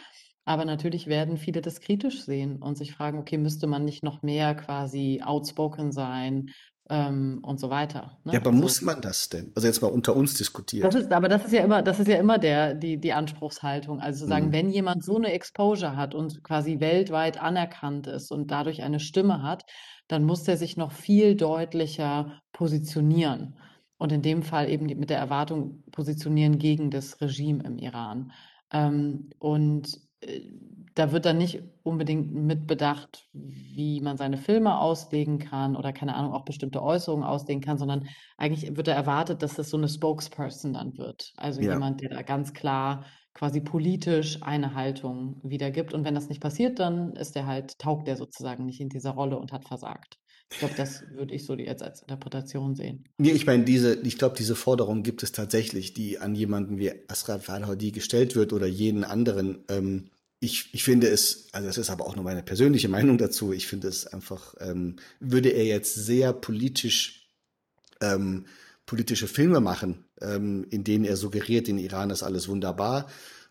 aber natürlich werden viele das kritisch sehen und sich fragen, okay, müsste man nicht noch mehr quasi outspoken sein ähm, und so weiter. Ne? Ja, aber also, muss man das denn? Also jetzt mal unter uns diskutiert. Das ist, aber das ist ja immer, das ist ja immer der, die, die Anspruchshaltung. Also zu sagen, mhm. wenn jemand so eine Exposure hat und quasi weltweit anerkannt ist und dadurch eine Stimme hat, dann muss er sich noch viel deutlicher positionieren. Und in dem Fall eben mit der Erwartung positionieren gegen das Regime im Iran. Ähm, und äh, da wird dann nicht unbedingt mitbedacht, wie man seine Filme auslegen kann oder keine Ahnung, auch bestimmte Äußerungen auslegen kann, sondern eigentlich wird da erwartet, dass das so eine Spokesperson dann wird. Also ja. jemand, der da ganz klar quasi politisch eine Haltung wiedergibt. Und wenn das nicht passiert, dann ist der halt, taugt der sozusagen nicht in dieser Rolle und hat versagt. Ich glaube, das würde ich so jetzt als Interpretation sehen. Nee, ich meine, diese, ich glaube, diese Forderung gibt es tatsächlich, die an jemanden wie Asraf Farhadi gestellt wird oder jeden anderen. Ähm, ich, ich finde es, also das ist aber auch nur meine persönliche <laughs> Meinung dazu, ich finde es einfach, ähm, würde er jetzt sehr politisch ähm, politische Filme machen, ähm, in denen er suggeriert, in Iran ist alles wunderbar,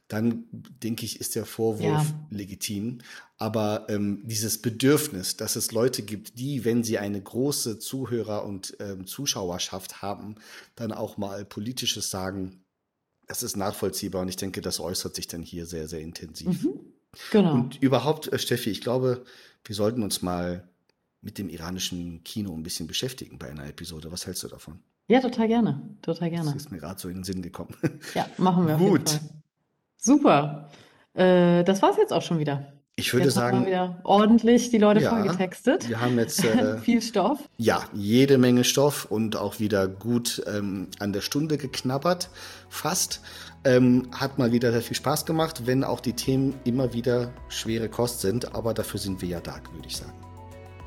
dann denke ich, ist der Vorwurf ja. legitim. Aber ähm, dieses Bedürfnis, dass es Leute gibt, die, wenn sie eine große Zuhörer- und ähm, Zuschauerschaft haben, dann auch mal politisches sagen, das ist nachvollziehbar. Und ich denke, das äußert sich dann hier sehr, sehr intensiv. Mhm. Genau. Und überhaupt, äh, Steffi, ich glaube, wir sollten uns mal mit dem iranischen Kino ein bisschen beschäftigen bei einer Episode. Was hältst du davon? Ja, total gerne. Total gerne. Das ist mir gerade so in den Sinn gekommen. Ja, machen wir. Gut. Super. Äh, das war's jetzt auch schon wieder. Ich würde jetzt sagen, haben wir wieder ordentlich die Leute ja, vorgetextet. Wir haben jetzt äh, <laughs> viel Stoff. Ja, jede Menge Stoff und auch wieder gut ähm, an der Stunde geknabbert, fast. Ähm, hat mal wieder sehr viel Spaß gemacht, wenn auch die Themen immer wieder schwere Kost sind, aber dafür sind wir ja da, würde ich sagen.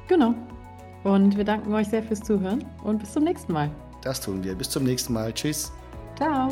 Genau. Und wir danken euch sehr fürs Zuhören und bis zum nächsten Mal. Das tun wir. Bis zum nächsten Mal. Tschüss. Ciao.